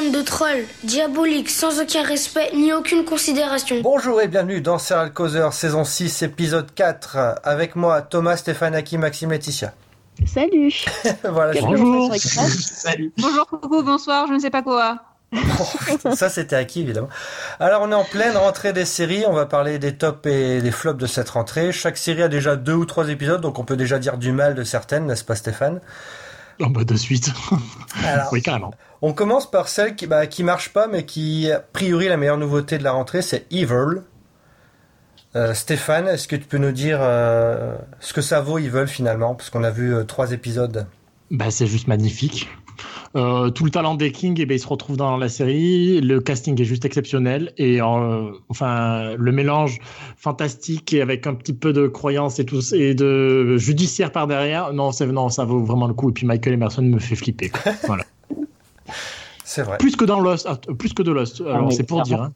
bande de trolls, diaboliques, sans aucun respect ni aucune considération. Bonjour et bienvenue dans Serial Causeur, saison 6, épisode 4. Avec moi, Thomas, Stéphane, Aki, Maxime, Laetitia. Salut voilà, je- Bonjour. Salut. Bonjour, coucou, bonsoir, je ne sais pas quoi. Ça c'était acquis évidemment. Alors on est en pleine rentrée des séries, on va parler des tops et des flops de cette rentrée. Chaque série a déjà deux ou trois épisodes, donc on peut déjà dire du mal de certaines, n'est-ce pas Stéphane? Bah, de suite. Alors, oui, carrément. on commence par celle qui, bah, qui marche pas, mais qui a priori la meilleure nouveauté de la rentrée, c'est Evil. Euh, Stéphane, est-ce que tu peux nous dire euh, ce que ça vaut Evil finalement? Parce qu'on a vu euh, trois épisodes. Bah, c'est juste magnifique. Euh, tout le talent des Kings, eh ben, il se retrouve dans la série. Le casting est juste exceptionnel. Et euh, enfin, le mélange fantastique et avec un petit peu de croyance et, tout, et de judiciaire par derrière, non, c'est- non, ça vaut vraiment le coup. Et puis Michael Emerson me fait flipper. quoi. Voilà. C'est vrai. plus que dans Lost, ah, plus que de Lost. Alors, mais c'est pour dire. hein.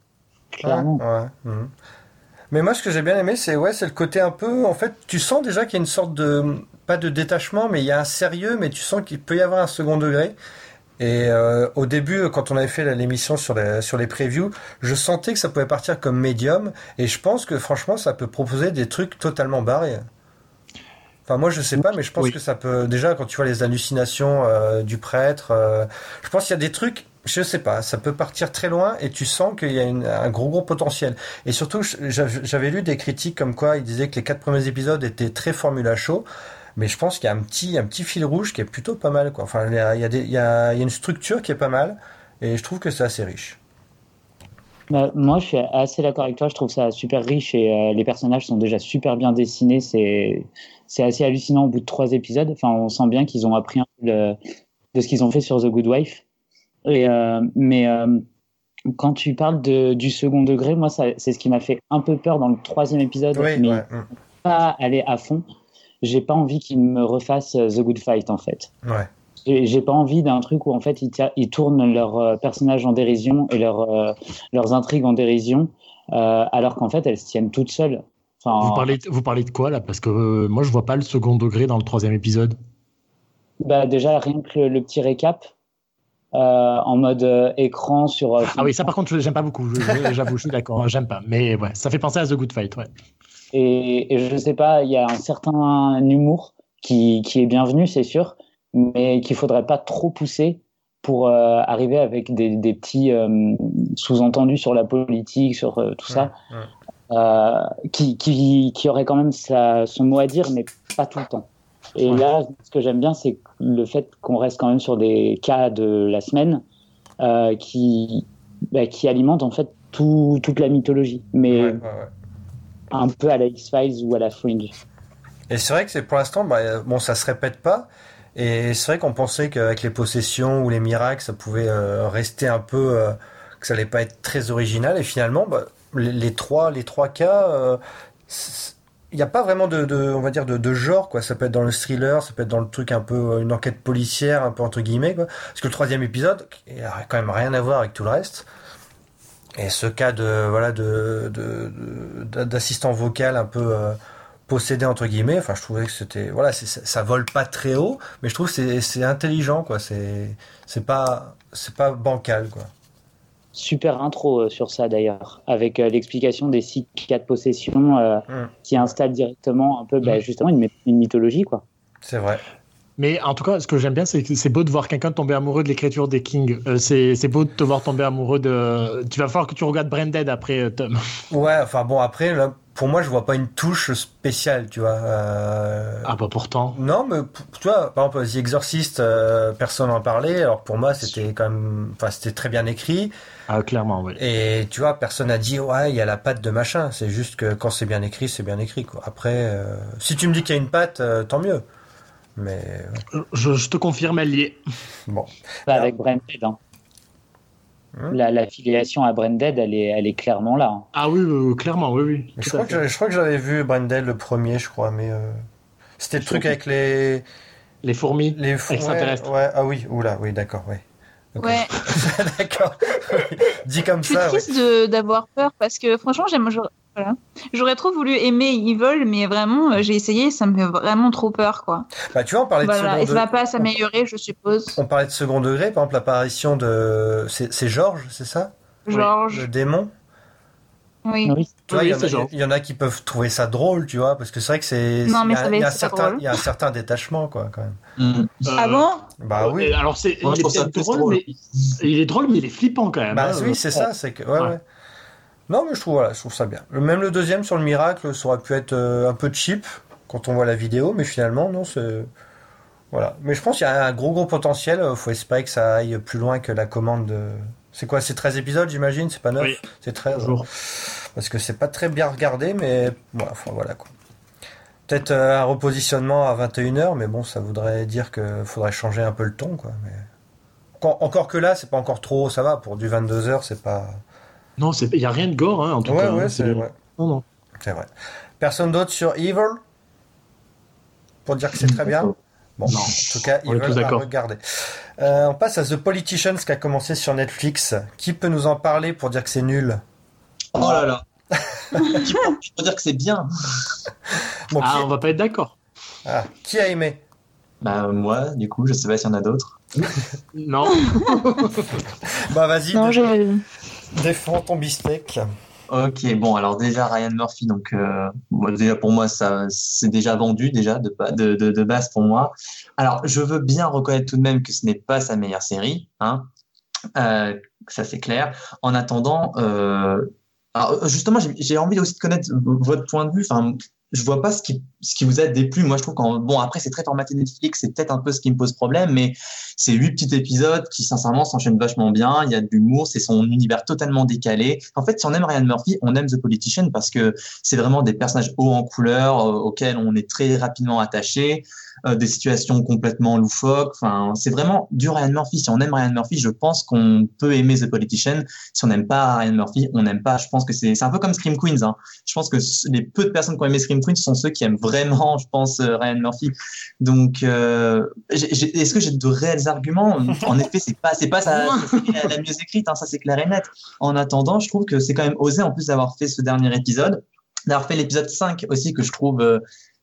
Clairement. Ouais, mhm. Mais moi, ce que j'ai bien aimé, c'est ouais, c'est le côté un peu. En fait, tu sens déjà qu'il y a une sorte de pas de détachement, mais il y a un sérieux, mais tu sens qu'il peut y avoir un second degré. Et euh, au début, quand on avait fait l'émission sur les sur les previews, je sentais que ça pouvait partir comme médium, et je pense que franchement, ça peut proposer des trucs totalement barrés. Enfin, moi, je sais pas, mais je pense Oui. que ça peut déjà quand tu vois les hallucinations euh, du prêtre, euh, je pense qu'il y a des trucs. Je sais pas, ça peut partir très loin et tu sens qu'il y a une- un gros gros potentiel. Et surtout, j'avais lu des critiques comme quoi ils disaient que les quatre premiers épisodes étaient très formula show, mais je pense qu'il y a un petit, un petit fil rouge qui est plutôt pas mal. Quoi. Enfin, il y a, il y, a des- il y, a, il y a une structure qui est pas mal, et je trouve que c'est assez riche. Bah, moi, je suis assez d'accord avec toi. Je trouve ça super riche et euh, les personnages sont déjà super bien dessinés. C'est c'est assez hallucinant au bout de trois épisodes. Enfin, on sent bien qu'ils ont appris un peu le- de ce qu'ils ont fait sur The Good Wife. Et euh, mais euh, quand tu parles de, du second degré, moi, c'est ce qui m'a fait un peu peur dans le troisième épisode. Oui, mais ouais, mm, pas aller à fond. J'ai pas envie qu'ils me refassent euh, The Good Fight en fait. ouais. J'ai pas envie d'un truc où en fait ils, tournent leurs euh, personnages en dérision et leurs euh, leurs intrigues en dérision, euh, alors qu'en fait elles se tiennent toutes seules. Enfin, Vous parlez, vous parlez de quoi là? Parce que euh, moi, je vois pas le second degré dans le troisième épisode. bah, déjà rien que le, le petit récap euh, en mode euh, écran sur. euh, Ah oui, ça par contre, j'aime pas beaucoup. J'avoue, je suis d'accord, j'aime pas. Mais ouais, ça fait penser à The Good Fight, ouais. Et, et je sais pas, il y a un certain humour qui qui est bienvenu, c'est sûr, mais qu'il faudrait pas trop pousser pour euh, arriver avec des, des petits euh, sous-entendus sur la politique, sur euh, tout ça. Ouais, qui, qui, qui aurait quand même sa, son mot à dire, mais pas tout le temps. Et Ouais. là, ce que j'aime bien, c'est le fait qu'on reste quand même sur des cas de la semaine qui, bah, qui alimentent en fait tout, toute la mythologie, mais. Un peu à la X-Files ou à la Fringe. Et c'est vrai que c'est pour l'instant, bah, bon, ça se répète pas. Et c'est vrai qu'on pensait qu'avec les possessions ou les miracles, ça pouvait euh, rester un peu, euh, que ça allait pas être très original. Et finalement, bah, les, trois, les trois cas, euh, il n'y a pas vraiment de, on va dire, de, de genre, quoi. Ça peut être dans le thriller, ça peut être dans le truc un peu, une enquête policière, un peu entre guillemets. Parce que le troisième épisode, il a quand même rien à voir avec tout le reste. Et ce cas de, voilà, de, d'assistant vocal un peu, euh, possédé entre guillemets. Enfin, je trouvais que c'était voilà, ça, ça vole pas très haut, mais je trouve que c'est, c'est intelligent quoi. C'est c'est pas c'est pas bancal quoi. Super intro euh, sur ça d'ailleurs, avec euh, l'explication des six cas de possession euh, Mm. qui installent directement un peu bah, Mm. justement une, une mythologie. quoi. C'est vrai. Mais en tout cas, ce que j'aime bien, c'est que c'est beau de voir quelqu'un tomber amoureux de l'écriture des Kings. Euh, c'est beau de te voir tomber amoureux de. Tu vas falloir que tu regardes Branded après, euh, Tom. Ouais. Enfin bon après là, pour moi je vois pas une touche spéciale, tu vois. Euh, Ah bah pourtant. Non, mais tu vois, par exemple, The Exorcist, euh, personne n'en parlait. Alors pour moi, c'était quand même, enfin, c'était très bien écrit. Ah clairement, oui. Et tu vois, personne n'a dit ouais, il y a la patte de machin. C'est juste que quand c'est bien écrit, c'est bien écrit quoi. Après, si tu me dis qu'il y a une patte, tant mieux. Mais Je, je te confirme, elle y est. bon. Pas Ah. avec Branded. Hein. Hum. La, la filiation à Branded, elle est, elle est clairement là. hein. Ah oui, oui, clairement, oui, oui. Je crois, que j'avais- je crois que j'avais vu Brendel le premier, je crois, mais euh, c'était le truc avec les Les fourmis. les Extraterrestres. Ouais, ouais, ah oui, oula, oui, d'accord, ouais. Ok. Ouais, d'accord. Dit comme je suis ça, oui. triste d'avoir peur parce que franchement, j'aime- Voilà. J'aurais trop voulu aimer Evil, mais vraiment, euh, j'ai essayé, ça me fait vraiment trop peur, quoi. Bah, tu vois, on parlait de Voilà, second et ça va pas s'améliorer, je suppose. On parlait de second degré, par exemple, l'apparition de. C'est Georges, c'est ça? Georges, Le démon? Oui. Oui. Tu vois, Oui, il y en a- qui peuvent trouver ça drôle, tu vois, parce que c'est vrai que c'est. Non, il mais y a- ça va il y a un certain-. Il y a un certain détachement, quoi, quand même. Mm. Ah Euh, bon Bah oui. Alors, c'est, il est drôle, drôle. mais il est drôle, mais il est flippant quand même. Bah hein. oui, c'est ça, c'est que. Ouais, Ouais. ouais. Non, mais je trouve, voilà, je trouve ça bien. Même le deuxième sur le miracle, ça aurait pu être euh, un peu cheap quand on voit la vidéo, mais finalement, non, c'est. Voilà. Mais je pense qu'il y a un gros, gros potentiel. euh, Faut espérer que ça aille plus loin que la commande de. C'est quoi C'est 13 épisodes, j'imagine C'est pas 9 Oui. C'est 13. Toujours. Parce que c'est pas très bien regardé, mais voilà, enfin, voilà quoi. Peut-être euh, un repositionnement à 21h, mais bon, ça voudrait dire qu'il faudrait changer un peu le ton, quoi. Mais... Encore, encore que là, c'est pas encore trop, ça va, pour du 22h, c'est pas. Non, il n'y a rien de gore, hein, en tout Ouais, cas. ouais, hein, c'est vrai. Non, non. C'est vrai. Personne d'autre sur Evil Pour dire que c'est très bien? Bon, Non. en tout cas, à d'accord. regarder. Euh, on passe à The Politicians qui a commencé sur Netflix. Qui peut nous en parler pour dire que c'est nul? Oh là là. Qui peut dire que c'est bien? Bon, Ah, qui... on va pas être d'accord. ah, qui a aimé? Bah moi, du coup, je sais pas s'il y en a d'autres. Non. Bah vas-y, Non, j'ai. Défends ton bistec. Ok, bon, alors déjà Ryan Murphy, donc euh, déjà pour moi ça c'est déjà vendu déjà de, ba- de, de, de base pour moi. Alors je veux bien reconnaître tout de même que ce n'est pas sa meilleure série, hein, euh, ça c'est clair. En attendant, euh, justement j'ai envie aussi de connaître votre point de vue. Je vois pas ce qui ce qui vous a déplu. Moi je trouve qu'en bon après c'est très formaté Netflix, c'est peut-être un peu ce qui me pose problème, mais c'est huit petits épisodes qui sincèrement s'enchaînent vachement bien. Il y a de l'humour, c'est son univers totalement décalé. En fait, si on aime Ryan Murphy, on aime The Politician parce que c'est vraiment des personnages hauts en couleur euh, auxquels on est très rapidement attaché, euh, des situations complètement loufoques. Enfin, c'est vraiment du Ryan Murphy. Si on aime Ryan Murphy, je pense qu'on peut aimer The Politician. Si on n'aime pas Ryan Murphy, on n'aime pas. Je pense que c'est c'est un peu comme Scream Queens. Hein. Je pense que les peu de personnes qui ont aimé Scream Queens sont ceux qui aiment vraiment, je pense, euh, Ryan Murphy. Donc, euh, est-ce que j'ai de réels arguments? En effet, c'est pas, c'est pas série la, la mieux écrite, hein, ça c'est clair et net. En attendant, je trouve que c'est quand même osé, en plus d'avoir fait ce dernier épisode, d'avoir fait l'épisode 5 aussi, que je trouve euh,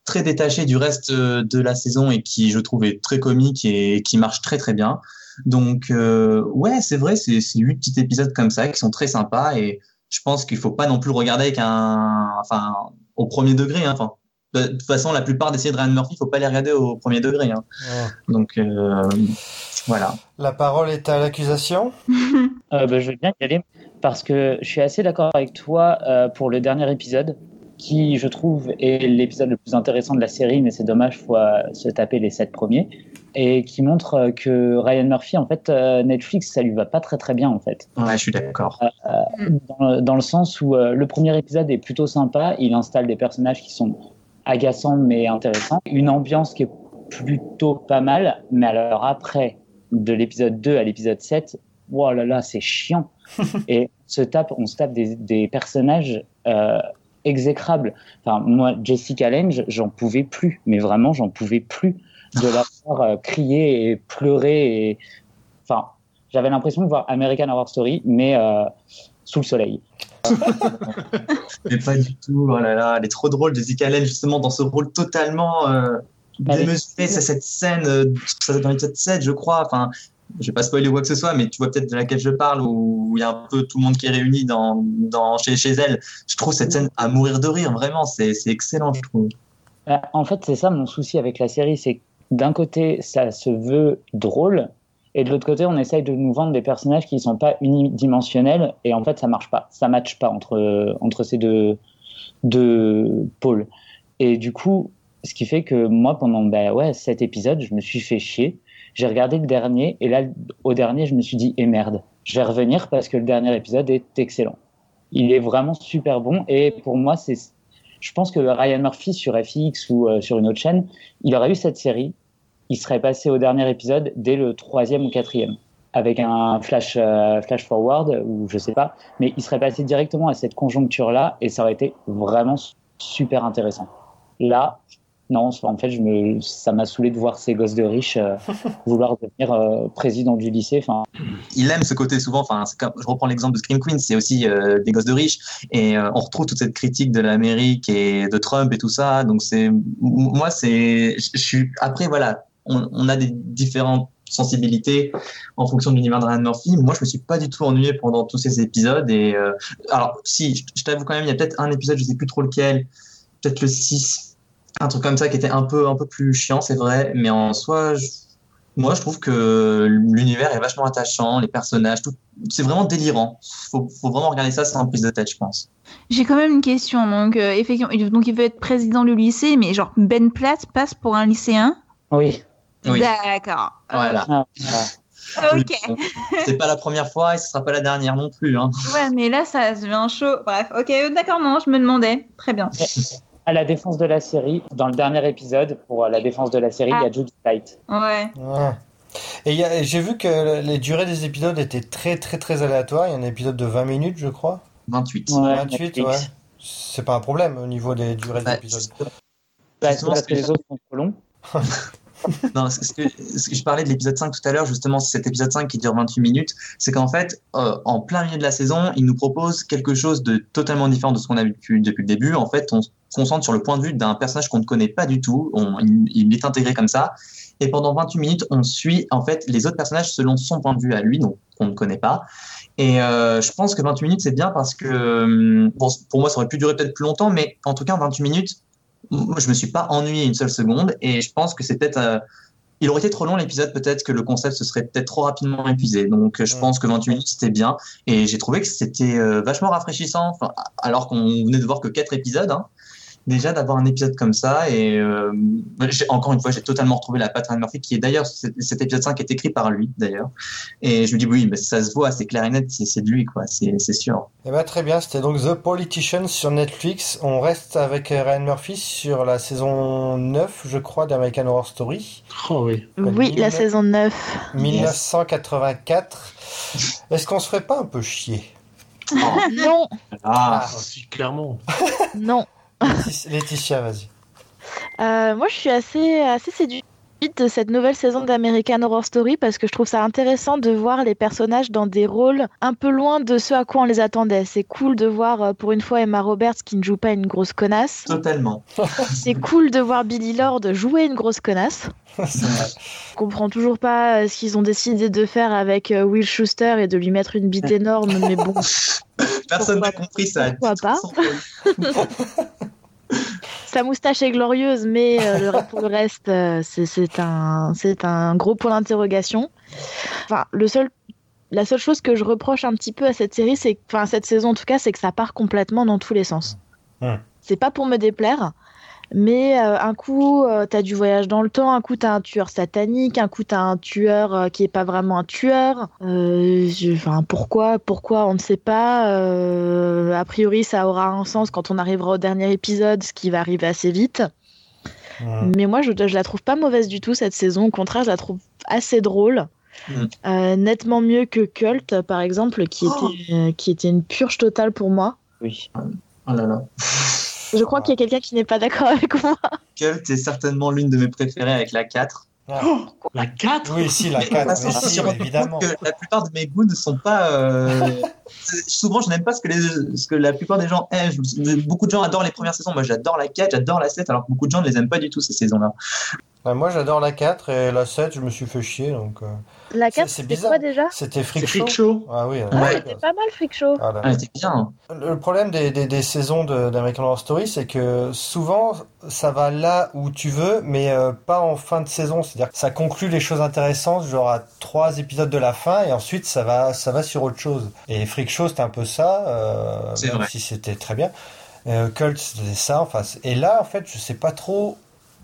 très détaché du reste de la saison et qui, je trouve, est très comique et qui marche très très bien. Donc, euh, ouais, c'est vrai, c'est huit petits épisodes comme ça qui sont très sympas et je pense qu'il faut pas non plus le regarder avec un, enfin, au premier degré. Hein, enfin, de toute façon, la plupart des séries de Ryan Murphy, faut pas les regarder au premier degré. Hein. Donc, euh, voilà. La parole est à l'accusation. Euh, bah, je veux bien y aller parce que je suis assez d'accord avec toi euh, pour le dernier épisode qui, je trouve, est l'épisode le plus intéressant de la série, mais c'est dommage, faut se taper les sept premiers, et qui montre euh, que Ryan Murphy, en fait, euh, Netflix, ça lui va pas très très bien, en fait. Ouais, je suis d'accord. Dans, dans le sens où euh, le premier épisode est plutôt sympa, il installe des personnages qui sont agaçants mais intéressants, une ambiance qui est plutôt pas mal, mais alors après, de l'épisode 2 à l'épisode 7, oh là là, c'est chiant. Et on se tape, on se tape des, des personnages euh, exécrables. Enfin, moi, Jessica Lange, j'en pouvais plus, mais vraiment, j'en pouvais plus de la voir euh, crier et pleurer. Et... Enfin, j'avais l'impression de voir American Horror Story, mais euh, sous le soleil. Mais pas du tout. Oh là là, elle est trop drôle, Jessica Lange, justement, dans ce rôle totalement euh, est- démesuré. C'est cette scène, euh, ça dans l'épisode 7, je crois. Enfin, je vais pas spoiler quoi que ce soit, mais tu vois peut-être de laquelle je parle, où il y a un peu tout le monde qui est réuni dans, dans, chez, chez elle. Je trouve cette scène à mourir de rire, vraiment. C'est excellent, je trouve. Euh, En fait, c'est ça mon souci avec la série, c'est d'un côté, ça se veut drôle, et de l'autre côté, on essaye de nous vendre des personnages qui sont pas unidimensionnels, et en fait, ça marche pas, ça matche pas entre entre ces deux deux pôles. Et du coup, ce qui fait que moi, pendant bah ouais cet épisode, je me suis fait chier. J'ai regardé le dernier, et là, au dernier, je me suis dit, eh merde, je vais revenir parce que le dernier épisode est excellent. Il est vraiment super bon, et pour moi, c'est je pense que Ryan Murphy sur FX ou euh, sur une autre chaîne, il aurait eu cette série, il serait passé au dernier épisode dès le troisième ou quatrième, avec un flash, euh, flash forward ou je sais pas, mais il serait passé directement à cette conjoncture-là et ça aurait été vraiment super intéressant. Là, non, en fait, je me, ça m'a saoulé de voir ces gosses de riches euh, vouloir devenir euh, président du lycée. Enfin, il aime ce côté souvent. Enfin, je reprends l'exemple de Scream Queen, c'est aussi euh, des gosses de riches, et on retrouve toute cette critique de l'Amérique et de Trump et tout ça. Donc c'est, moi, c'est, je suis après voilà, on, on a des différentes sensibilités en fonction de l'univers de Ryan Murphy. Moi, je me suis pas du tout ennuyé pendant tous ces épisodes. Et alors, si, je, je t'avoue quand même, il y a peut-être un épisode, je sais plus trop lequel, peut-être le 6 un truc comme ça qui était un peu, un peu plus chiant, c'est vrai, mais en soi, moi je trouve que l'univers est vachement attachant, les personnages, tout, c'est vraiment délirant. Faut, faut vraiment regarder ça sans prise de tête, je pense. J'ai quand même une question. Donc, euh, effectivement, donc il veut être président du lycée, mais genre Ben Platt passe pour un lycéen? Oui. oui. D'accord. Voilà. Ah, Ok. C'est pas la première fois et ce sera pas la dernière non plus. Hein. Ouais, mais là, ça devient chaud. Bref, ok, d'accord, non, je me demandais. Très bien. à la défense de la série, dans le dernier épisode, pour la défense de la série, il y a Judy Light. Ouais. Ouais. Et j'ai vu que les durées des épisodes étaient très très très aléatoires. Il y a un épisode de 20 minutes, je crois. 28. Ouais, 28, Netflix. ouais. C'est pas un problème au niveau des durées des Bah, épisodes. justement, Bah, Justement, parce ce que que les autres sont trop longs. Non, ce que, ce que je parlais de l'épisode 5 tout à l'heure, justement, c'est cet épisode 5 qui dure 28 minutes, c'est qu'en fait, euh, en plein milieu de la saison, il nous propose quelque chose de totalement différent de ce qu'on a vu depuis, depuis le début. En fait, on se concentre sur le point de vue d'un personnage qu'on ne connaît pas du tout, on, il, est intégré comme ça, et pendant 28 minutes, on suit en fait les autres personnages selon son point de vue à lui, donc qu'on ne connaît pas. Et euh, je pense que 28 minutes, c'est bien parce que, hum, bon, pour moi, ça aurait pu durer peut-être plus longtemps, mais en tout cas, en 28 minutes, moi, je me suis pas ennuyé une seule seconde. Et je pense que c'est peut-être euh, il aurait été trop long l'épisode peut-être que le concept se serait peut-être trop rapidement épuisé. Donc je pense que 28 minutes c'était bien. Et j'ai trouvé que c'était euh, vachement rafraîchissant enfin, alors qu'on venait de voir que quatre épisodes hein, déjà d'avoir un épisode comme ça et euh, encore une fois j'ai totalement retrouvé la patte Ryan Murphy qui est d'ailleurs cet épisode 5 est écrit par lui d'ailleurs et je me dis oui mais ça se voit c'est clair et net c'est de lui quoi c'est c'est sûr Eh ben, très bien, c'était donc The Politician sur Netflix. On reste avec Ryan Murphy sur la saison 9, je crois, d'American Horror Story, Oh oui. Oui, la saison 9. 1984. Est-ce qu'on se ferait pas un peu chier? Non, ah Ah, si, clairement. non. Laetitia, vas-y. Euh, moi, je suis assez, assez séduite de cette nouvelle saison d'American Horror Story parce que je trouve ça intéressant de voir les personnages dans des rôles un peu loin de ce à quoi on les attendait. C'est cool de voir euh, pour une fois Emma Roberts qui ne joue pas une grosse connasse. totalement C'est cool de voir Billy Lord jouer une grosse connasse. Je comprends toujours pas euh, ce qu'ils ont décidé de faire avec euh, Will Schuster et de lui mettre une bite énorme, mais bon, personne n'a compris ça pourquoi pas? sa moustache est glorieuse, mais euh, le- pour le reste, euh, c'est un, gros point d'interrogation. Enfin, le seul, la seule chose que je reproche un petit peu à cette série, c'est, enfin, cette saison en tout cas, c'est que ça part complètement dans tous les sens. C'est pas pour me déplaire, mais euh, un coup, euh, t'as du voyage dans le temps, un coup, t'as un tueur satanique, un coup, t'as un tueur euh, qui est pas vraiment un tueur. Enfin, pourquoi, pourquoi, on ne sait pas. A priori, ça aura un sens quand on arrivera au dernier épisode, ce qui va arriver assez vite. Mais moi, je, je la trouve pas mauvaise du tout cette saison. Au contraire, je la trouve assez drôle. Mm. Nettement mieux que Cult, par exemple, qui Oh. était, qui était une purge totale pour moi. Oui. oh là là Je crois qu'il y a quelqu'un qui n'est pas d'accord avec moi. Cult est certainement l'une de mes préférées avec la 4. Ah. La 4 Oui, si, la 4, Parce mais que je me si, évidemment. que la plupart de mes goûts ne sont pas. euh, Souvent, je n'aime pas ce que, les... ce que la plupart des gens aiment. Beaucoup de gens adorent les premières saisons. Moi, j'adore la 4, j'adore la 7, alors que beaucoup de gens ne les aiment pas du tout, ces saisons-là. Ouais, moi, j'adore la 4 et la 7, je me suis fait chier, donc... euh, La C'est- 4, c'est c'était bizarre. quoi déjà C'était Freak Show. Freak Show. Ah oui. Ah, Ouais. C'était pas mal, Freak Show. Ah là. Ah, c'était bien. Le problème des, des, des saisons de- d'American Horror Story, c'est que souvent, ça va là où tu veux, mais euh, pas en fin de saison. C'est-à-dire que ça conclut les choses intéressantes, genre à trois épisodes de la fin, et ensuite ça va, ça va sur autre chose. Et Freak Show, c'était un peu ça, euh, C'est même vrai. si c'était très bien. Euh, Cult, c'était ça. Enfin, et là, en fait, je sais pas trop.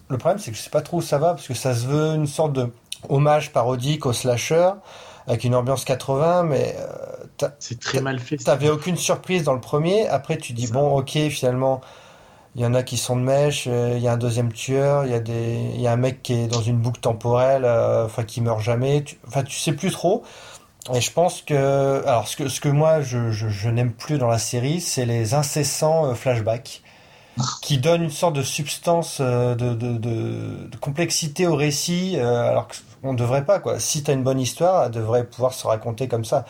Le problème, c'est que je sais pas trop où ça va, parce que ça se veut une sorte de hommage parodique au slasher, avec une ambiance 80, mais euh, C'est très mal fait. T'avais aucune surprise dans le premier. Après, tu dis, bon, ok, finalement, il y en a qui sont de mèche, euh, il y a un deuxième tueur, il y a des, il y a un mec qui est dans une boucle temporelle, euh, enfin, qui meurt jamais. Tu- Enfin, tu sais plus trop. Et je pense que, alors, ce que, ce que moi, je, je, je n'aime plus dans la série, c'est les incessants euh, flashbacks. Qui donne une sorte de substance, euh, de, de, complexité au récit, euh, alors qu'on ne devrait pas, quoi. Si tu as une bonne histoire, elle devrait pouvoir se raconter comme ça.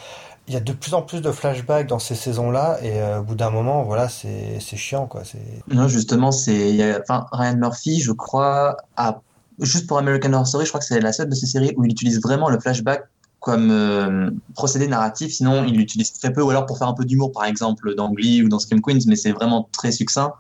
Il y a de plus en plus de flashbacks dans ces saisons-là, et euh, au bout d'un moment, voilà, c'est chiant, quoi. Non, justement, c'est, Ryan Murphy, je crois, juste pour American Horror Story, je crois que c'est la seule de ces séries où il utilise vraiment le flashback comme euh, procédé narratif. Sinon, il l'utilise très peu, ou alors pour faire un peu d'humour, par exemple, dans Glee ou dans Scream Queens, mais c'est vraiment très succinct.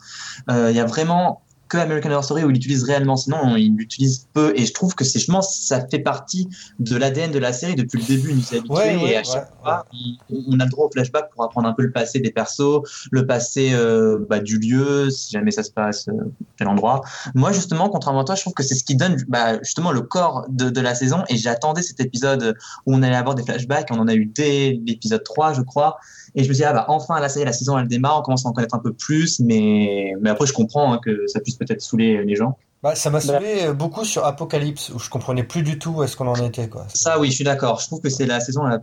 Euh, Il y a vraiment que American Horror Story où il l'utilise réellement, sinon il l'utilise peu, et je trouve que c'est justement, ça fait partie de l'ADN de la série depuis le début, il nous est habitué, Ouais, ouais, et à ouais, chaque fois, on- on a le droit au flashback pour apprendre un peu le passé des persos, le passé euh, bah, du lieu, si jamais ça se passe, euh, quel endroit. Moi, justement, contrairement à toi, je trouve que c'est ce qui donne bah, justement le corps de, de la saison. Et j'attendais cet épisode où on allait avoir des flashbacks. On en a eu dès l'épisode 3, je crois. Et je me dis, ah bah enfin, là, ça y est, la saison, elle démarre. On commence à en connaître un peu plus. Mais, mais après, je comprends hein, que ça puisse peut-être saouler les gens. Bah, ça m'a saoulé euh, beaucoup sur Apocalypse, où je comprenais plus du tout où est-ce qu'on en était, quoi. Ça, oui, je suis d'accord. Je trouve que c'est la saison. La...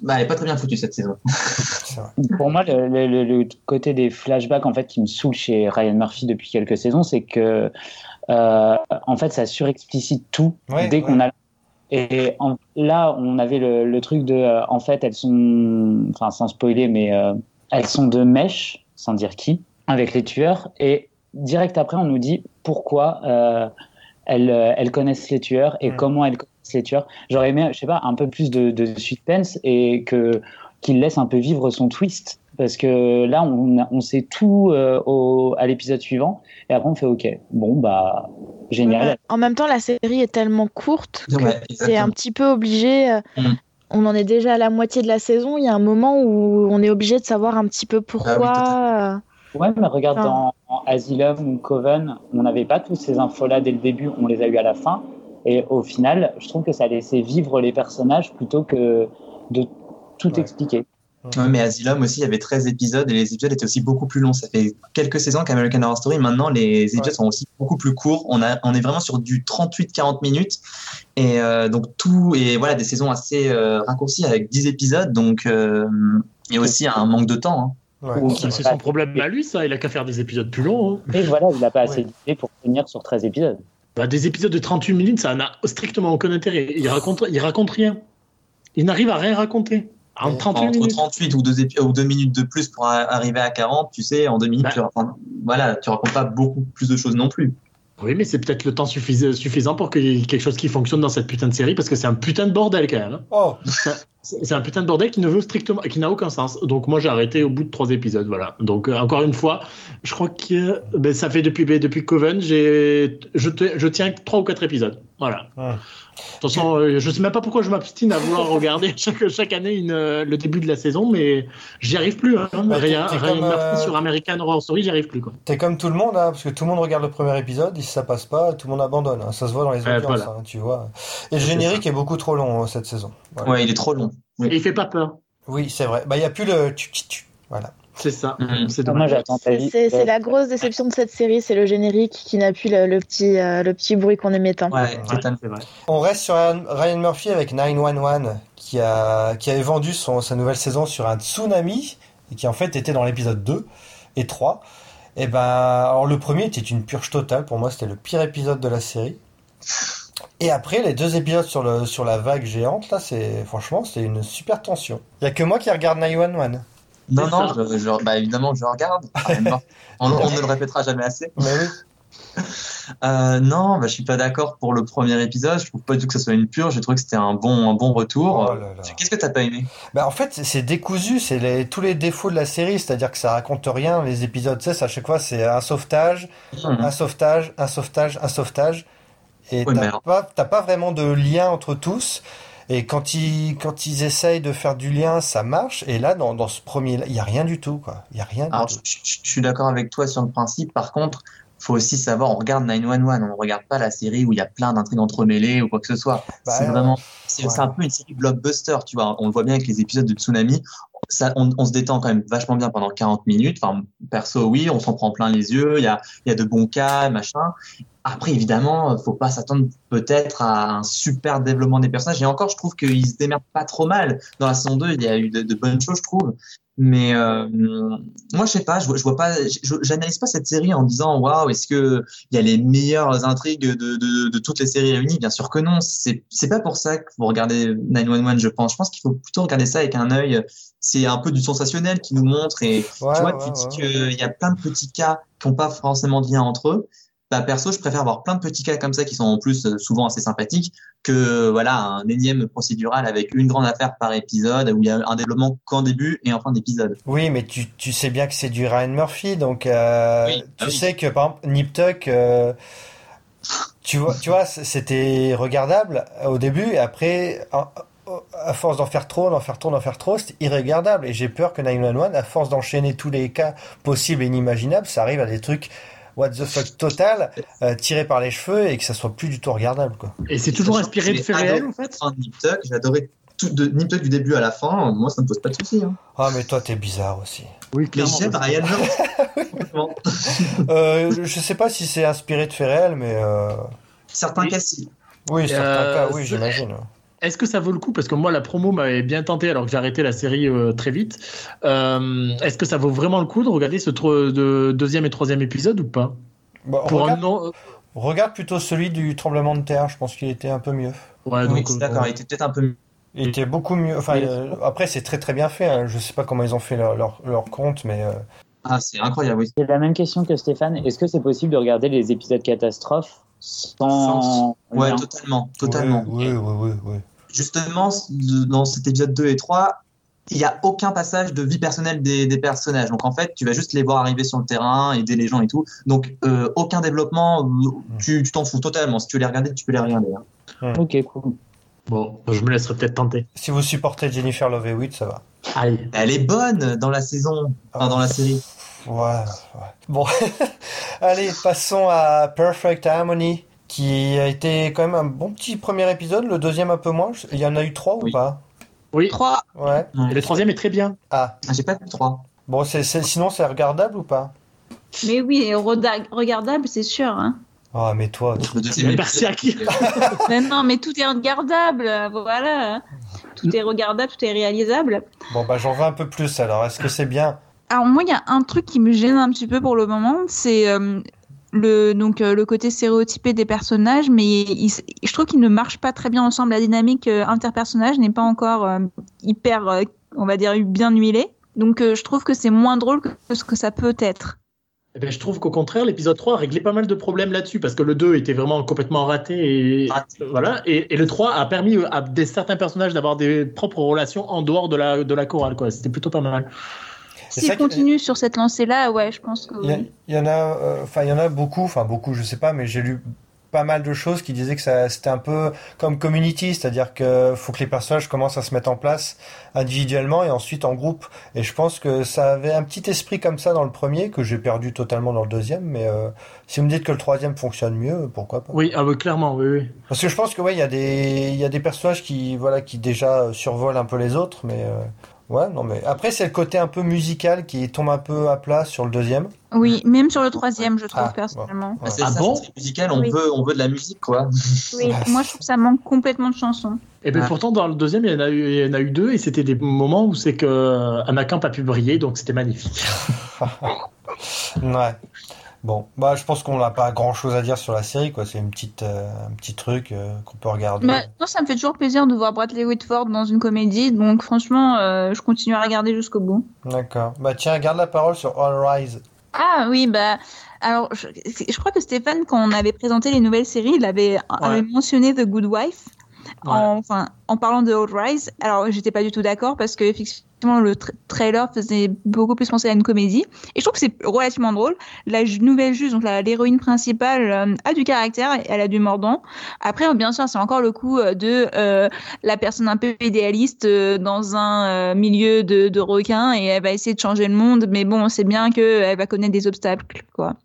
Bah, elle est pas très bien foutue cette saison. Pour moi, le, le- le- le côté des flashbacks en fait qui me saoule chez Ryan Murphy depuis quelques saisons, c'est que euh, en fait, ça surexplicite tout Ouais, dès ouais. qu'on a. Et en- là, on avait le, le truc de, euh, en fait, elles sont, enfin, sans spoiler, mais euh, elles sont de mèche, sans dire qui, avec les tueurs. Et direct après, on nous dit pourquoi euh, elles, elles connaissent les tueurs et Mm. comment elles connaissent les tueurs. J'aurais aimé, je sais pas, un peu plus de, de suspense et que qu'il laisse un peu vivre son twist. Parce que là, on, sait tout euh, au, à l'épisode suivant, et après on fait OK. Bon, bah, génial. En même temps, la série est tellement courte que Ouais, c'est un petit peu obligé. euh, Mm. On en est déjà à la moitié de la saison. Il y a un moment où on est obligé de savoir un petit peu pourquoi. Ah Ouais, mais regarde, Enfin. dans Asylum ou Coven, on n'avait pas toutes ces infos-là dès le début, on les a eu à la fin. Et au final, je trouve que ça laissait vivre les personnages plutôt que de tout Ouais. expliquer. Ouais, mais Asylum aussi, il y avait 13 épisodes et les épisodes étaient aussi beaucoup plus longs. Ça fait quelques saisons qu'American Horror Story. Maintenant, les épisodes Ouais. sont aussi beaucoup plus courts. On, a, on est vraiment sur du 38-40 minutes. Et euh, donc, tout, et voilà, des saisons assez euh, raccourcies avec 10 épisodes. Donc, euh, il y a aussi un manque de temps. hein. Ouais. Ou- C'est son problème à lui, ça. Il a qu'à faire des épisodes plus longs. hein. Et voilà, il n'a pas assez Ouais. d'idées pour tenir sur 13 épisodes. Bah, des épisodes de 38 minutes, ça n'a strictement aucun intérêt. Il raconte, il raconte rien. Il n'arrive à rien raconter. En Ouais. 38 Entre minutes. 38 ou 2, ou deux minutes de plus pour a- arriver à 40, tu sais, en 2 minutes, Bah. tu, racontes, voilà, tu racontes pas beaucoup plus de choses non plus. Oui, mais c'est peut-être le temps suffis- suffisant pour qu'il y ait quelque chose qui fonctionne dans cette putain de série, parce que c'est un putain de bordel quand même. hein. Oh, C'est un putain de bordel qui ne veut strictement, qui n'a aucun sens. Donc moi j'ai arrêté au bout de trois épisodes, voilà. Donc euh, encore une fois, je crois que ben, ça fait depuis ben, depuis Coven, j'ai je, je tiens trois ou quatre épisodes, voilà. Ouais. De toute façon, euh, je sais même pas pourquoi je m'obstine à vouloir regarder chaque chaque année une, euh, le début de la saison, mais j'y arrive plus. Hein. Bah, Rien, rien comme, euh, sur American Horror Story, j'y arrive plus. T'es comme tout le monde, hein, parce que tout le monde regarde le premier épisode, et si ça passe pas, tout le monde abandonne. hein. Ça se voit dans les audiences, voilà. tu vois. Et le générique est beaucoup trop long hein, cette saison. Voilà. Ouais, il est trop long. Oui. Et il fait pas peur. Oui, c'est vrai. Bah, il y a plus le tu tu tu. Voilà. C'est ça. Mhm. C'est dommage. C'est vie. c'est- c'est la grosse déception de cette série, c'est le générique qui n'a plus le, le petit, euh, le petit bruit qu'on aimait tant. Ouais, c'est vrai. On reste sur Ryan Ryan Murphy avec 911, qui a qui avait vendu son sa nouvelle saison sur un tsunami et qui en fait était dans l'épisode 2 et 3. Et ben, alors le premier était une purge totale. Pour moi, c'était le pire épisode de la série. Et après, les deux épisodes sur le sur la vague géante, là, c'est franchement, c'est une super tension. Il y a que moi qui regarde 911. Non, non, je, je- bah, évidemment, je regarde. on, on ne le répétera jamais assez. Mais oui. Euh, non, bah, je suis pas d'accord pour le premier épisode. Je trouve pas du tout que ça soit une purge. J'ai trouvé que c'était un bon, un bon retour. Oh. Qu'est-ce que t'as pas aimé? Bah en fait c'est- décousu, c'est les, tous les défauts de la série, c'est-à-dire que ça raconte rien. Les épisodes, tu sais, à chaque fois c'est un sauvetage, un sauvetage, un sauvetage, un sauvetage, et Oui, t'as pas t'as pas vraiment de lien entre tous. Et quand ils quand ils essayent de faire du lien, ça marche. Et là dans dans ce premier, il y a rien du tout quoi. Il y a rien. Alors, du je, tout. je- je suis d'accord avec toi sur le principe. Par contre, faut aussi savoir, on regarde 911, on regarde pas la série où il y a plein d'intrigues entremêlées ou quoi que ce soit. Bah, c'est euh, vraiment, c'est ouais. c'est un peu une série blockbuster, tu vois. On le voit bien avec les épisodes de Tsunami. Ça, on, on se détend quand même vachement bien pendant 40 minutes. Enfin, perso, oui, on s'en prend plein les yeux. Il y a, y a de bons cas, machin. Après, évidemment, faut pas s'attendre peut-être à un super développement des personnages. Et encore, je trouve qu'ils se démerdent pas trop mal. Dans la saison 2, il y a eu de, bonnes choses, je trouve. Mais euh, moi, je sais pas, je vois, pas, j'analyse pas cette série en disant waouh, est-ce que il y a les meilleures intrigues de, de, de toutes les séries réunies? Bien sûr que non. C'est c'est pas pour ça qu'il faut regarder 911, je pense. Je pense qu'il faut plutôt regarder ça avec un œil. C'est un peu du sensationnel qui nous montre et Ouais, tu vois, ouais, tu dis qu'il y a plein de petits cas qui n'ont pas forcément de lien entre eux. Bah, perso, je préfère avoir plein de petits cas comme ça qui sont en plus euh, souvent assez sympathiques que voilà un énième procédural avec une grande affaire par épisode où il y a un développement qu'en début et en fin d'épisode. Oui, mais tu, tu sais bien que c'est du Ryan Murphy, donc euh, Oui, tu oui. sais que par exemple Nip Tuck, euh, tu vois, tu vois, c'était regardable au début et après, à force d'en faire trop, d'en faire trop, d'en faire trop, c'était irregardable. Et j'ai peur que 911, à force d'enchaîner tous les cas possibles et inimaginables, ça arrive à des trucs what the fuck total, euh, tirés par les cheveux et que ça soit plus du tout regardable, quoi. Et c'est toujours inspiré de faits réels, en fait un Nip Tuck, j'ai adoré tout de Nip Tuck du début à la fin. Moi, ça me pose pas de soucis. Hein. Ah, mais toi, t'es bizarre aussi. Oui, Mais j'aime Ryan. Franchement. Euh, je sais pas si c'est inspiré de faits réels, mais euh, Certains Oui. cas, si. oui, certains Euh, cas, oui, c'est- j'imagine. Est-ce que ça vaut le coup? Parce que moi, la promo m'avait bien tenté alors que j'ai arrêté la série euh, très vite. Euh, Est-ce que ça vaut vraiment le coup de regarder ce de deuxième et troisième épisode ou pas? Bon, Pour regarde, un non. regarde plutôt celui du tremblement de terre, je pense qu'il était un peu mieux. Ouais, oui, c'est euh, d'accord, il était peut-être un peu Il était beaucoup mieux. Enfin, euh, après, c'est très très bien fait. hein. Je sais pas comment ils ont fait leur, leur, leur compte, mais euh, Ah, c'est incroyable, oui. J'ai la même question que Stéphane. Est-ce que c'est possible de regarder les épisodes catastrophes sans. Ouais, totalement, totalement. Justement, dans cet épisode 2 et 3, il n'y a aucun passage de vie personnelle des, des personnages. Donc en fait, tu vas juste les voir arriver sur le terrain, aider les gens et tout. Donc euh, aucun développement, euh, tu t'en fous totalement. Si tu veux les regarder, tu peux les regarder. hein. Ok, cool. Bon, je me laisserai peut-être tenter. Si vous supportez Jennifer Love Hewitt, ça va. Elle est bonne dans la saison, enfin dans la série. Ouais, ouais. Bon, allez, passons à Perfect Harmony, qui a été quand même un bon petit premier épisode. Le deuxième un peu moins. Il y en a eu trois ou pas? Oui. 3. Ouais. Et le troisième est très bien. Ah, Ah, J'ai pas vu 3. bon, c'est, sinon c'est regardable ou pas? Mais oui, regardable, c'est sûr. Hein. Ah, mais toi, deuxième Merci épisode. à qui mais non, mais tout est regardable. Voilà. Tout est regardable, tout est réalisable. bon bah j'en veux un peu plus alors. Est-ce que c'est bien? Alors moi, il y a un truc qui me gêne un petit peu pour le moment, c'est euh, le donc euh, le côté stéréotypé des personnages, mais il- je trouve qu'ils ne marchent pas très bien ensemble. La dynamique euh, interpersonnage n'est pas encore euh, hyper, euh, on va dire, bien huilée. Donc euh, je trouve que c'est moins drôle que ce que ça peut être. Eh ben, je trouve qu'au contraire, l'épisode 3 a réglé pas mal de problèmes là-dessus, parce que le 2 était vraiment complètement raté, et, Raté. voilà, et, et le 3 a permis à des, certains personnages d'avoir des propres relations en dehors de la, de la chorale. quoi. C'était plutôt pas mal. Ça que- continuent sur cette lancée-là, ouais, je pense que Il y, a- oui. il y en a, euh, enfin il y en a beaucoup, enfin beaucoup, je sais pas, mais j'ai lu pas mal de choses qui disaient que ça c'était un peu comme Community, c'est-à-dire que faut que les personnages commencent à se mettre en place individuellement et ensuite en groupe. Et je pense que ça avait un petit esprit comme ça dans le premier que j'ai perdu totalement dans le deuxième, mais euh, si vous me dites que le troisième fonctionne mieux, pourquoi pas Oui, ah, ouais, clairement, oui, oui. Parce que je pense que ouais, il y a des il y a des personnages qui voilà qui déjà survolent un peu les autres, mais euh, ouais non mais après c'est le côté un peu musical qui tombe un peu à plat sur le deuxième. Oui, même sur le troisième, je trouve Ah, personnellement. Ouais. C'est Ah ça, bon c'est musical, on Oui. veut, on veut de la musique, quoi. Oui, moi je trouve que ça manque complètement de chansons. Et bien Ouais. pourtant, dans le deuxième, il y en a eu, il y en a eu deux, et c'était des moments où c'est que euh, Anna Camp a pu briller, donc c'était magnifique. Ouais. Bon, bah je pense qu'on n'a pas grand chose à dire sur la série quoi. C'est une petite euh, un petit truc euh, qu'on peut regarder. Bah, non, ça me fait toujours plaisir de voir Bradley Whitford dans une comédie, donc franchement, euh, je continue à regarder jusqu'au bout. D'accord. Bah tiens, garde la parole sur All Rise. Ah oui, bah alors je, je crois que Stéphane, quand on avait présenté les nouvelles séries, il avait, avait mentionné The Good Wife. En, enfin, en parlant de Old Rise, alors j'étais pas du tout d'accord parce que le tra- trailer faisait beaucoup plus penser à une comédie et je trouve que c'est relativement drôle. La nouvelle juge, donc l'héroïne principale, euh, a du caractère, elle a du mordant. Après, bien sûr, c'est encore le coup euh, de euh, la personne un peu idéaliste euh, dans un milieu de, de requins et elle va essayer de changer le monde, mais bon, c'est bien que elle va connaître des obstacles, quoi.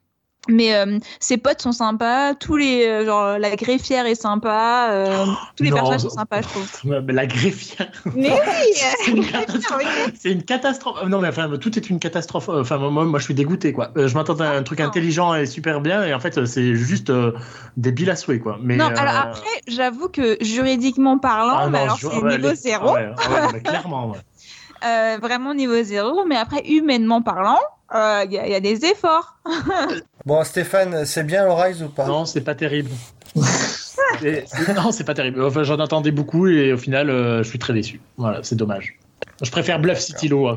Mais euh, ses potes sont sympas, tous les euh, genre la greffière est sympa, euh, tous les Non, personnages sont sympas, je trouve. Mais la greffière, Mais c'est oui, une catastrophe. C'est une catastrophe. Non, mais enfin, tout est une catastrophe. Euh, Enfin, moi, moi je suis dégoûté, quoi. Euh, Je m'attendais à un truc non. intelligent et super bien, et en fait, c'est juste euh, débile à souhait, quoi. Mais, non, alors après, j'avoue que juridiquement parlant, ah mais alors c'est ouais, niveau les- zéro. ouais, ouais, mais clairement, ouais. euh, vraiment niveau zéro, mais après, humainement parlant, il y, y, a des efforts. bon, Stéphane, c'est bien Rise ou pas? Non, c'est pas terrible. non, c'est pas terrible. Enfin, j'en attendais beaucoup et au final, je suis très déçu. Voilà, c'est dommage. Je préfère Bluff City Low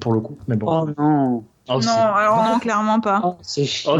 pour le coup. Mais bon. Oh non. Oh, non, alors non, clairement pas. Oh, c'est chiant.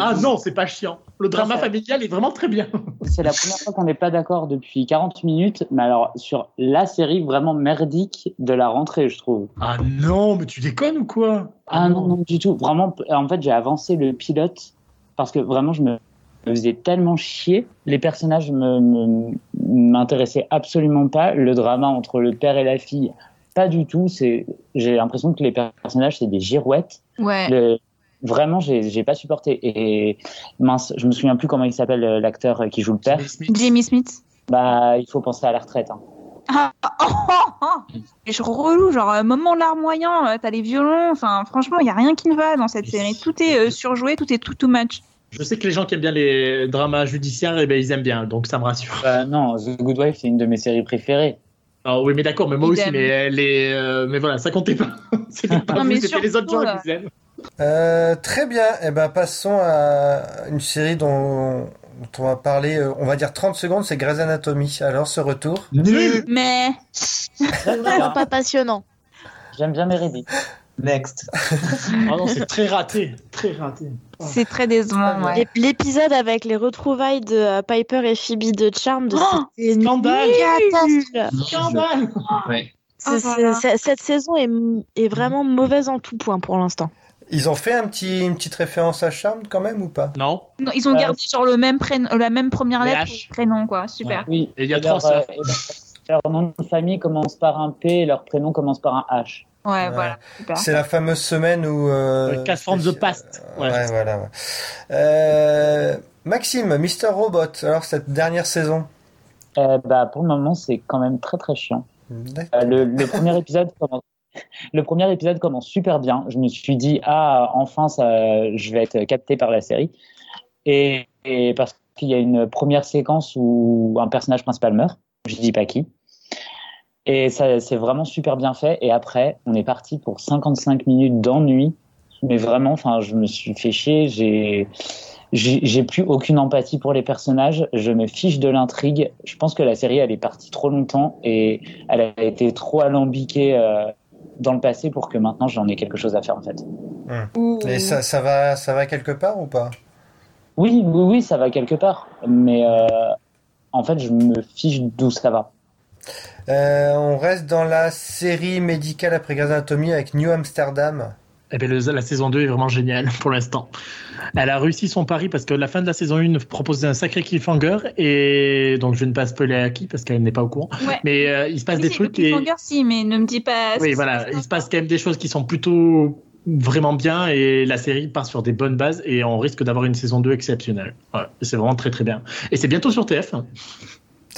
ah non, c'est pas chiant. Le drama familial est vraiment très bien. C'est la première fois qu'on n'est pas d'accord depuis 40 minutes, mais alors sur la série vraiment merdique de la rentrée, je trouve. Ah non, mais tu déconnes ou quoi? Ah non, non, du tout. Vraiment, en fait, j'ai avancé le pilote parce que vraiment, je me faisais tellement chier. Les personnages me m'intéressaient absolument pas. Le drama entre le père et la fille, pas du tout. C'est, j'ai l'impression que les personnages c'est des girouettes. Ouais. vraiment, j'ai, j'ai pas supporté. Et mince, je me souviens plus comment il s'appelle euh, l'acteur qui joue le père. Jimmy Smith. Bah, il faut penser à la retraite. Hein. Ah, oh, oh, oh. Et je relou, genre euh, moment larmoyant, euh, t'as les violons, enfin franchement, il y a rien qui ne va dans cette série. Tout est surjoué, tout est tout too much. Je sais que les gens qui aiment bien les dramas judiciaires, eh ben, ils aiment bien, donc ça me rassure. Bah, non, The Good Wife, c'est une de mes séries préférées. Ah oui, mais d'accord, mais moi aussi, mais, les, euh, mais voilà, ça comptait pas. c'était pas vous, c'était les autres gens qui vous aiment. Euh, très bien, et eh ben, passons à une série dont, on va parler, euh, on va dire 30 secondes, c'est Grey's Anatomy. Alors, ce retour Nul Mais. pas passionnant. J'aime bien Meredith. Next. ah non, c'est très raté, très raté. C'est très décevant. Ouais. L'épisode avec les retrouvailles de euh, Piper et Phoebe de Charm, de oh, scandale. Scandale. Ouais. cette saison est, est, vraiment mauvaise en tout point pour l'instant. Ils ont fait un petit, une petite référence à Charm quand même ou pas? Non. non. Ils ont euh, gardé genre le même prénom, la même première lettre prénom quoi. Super. Oui. Et il y a trois euh, leur nom de famille commence par un P et leur prénom commence par un H. Ouais, voilà. C'est la fameuse semaine où. Euh, Cast from the Past. Ouais, ouais voilà. Euh, Maxime, Mister Robot, alors cette dernière saison? Euh, bah, Pour le moment, c'est quand même très très chiant. Euh, le, le, premier épisode commence. Le premier épisode commence super bien. Je me suis dit ah enfin ça, je vais être capté par la série et, et parce qu'il y a une première séquence où un personnage principal meurt. Je dis pas qui. Et ça, c'est vraiment super bien fait. Et après, on est parti pour 55 minutes d'ennui. Mais vraiment, enfin, je me suis fait chier. J'ai, j'ai plus aucune empathie pour les personnages. Je me fiche de l'intrigue. Je pense que la série, elle est partie trop longtemps et elle a été trop alambiquée euh, dans le passé pour que maintenant j'en ai quelque chose à faire en fait. Hum. Et ça, ça va, ça va quelque part ou pas? Oui, oui, oui, ça va quelque part. Mais euh, en fait, je me fiche d'où ça va. Euh, on reste dans la série médicale après Grey's Anatomy avec New Amsterdam. Eh bien, la saison 2 est vraiment géniale pour l'instant. Elle a réussi son pari parce que la fin de la saison 1 proposait un sacré cliffhanger et donc je ne pas spoiler à qui parce qu'elle n'est pas au courant. Mais euh, il se passe des trucs. Cliffhanger, si, mais ne me dis pas. Oui, voilà, il se passe quand même des choses qui sont plutôt vraiment bien et la série part sur des bonnes bases et on risque d'avoir une saison 2 exceptionnelle. c'est vraiment très très bien. Et c'est bientôt sur TF.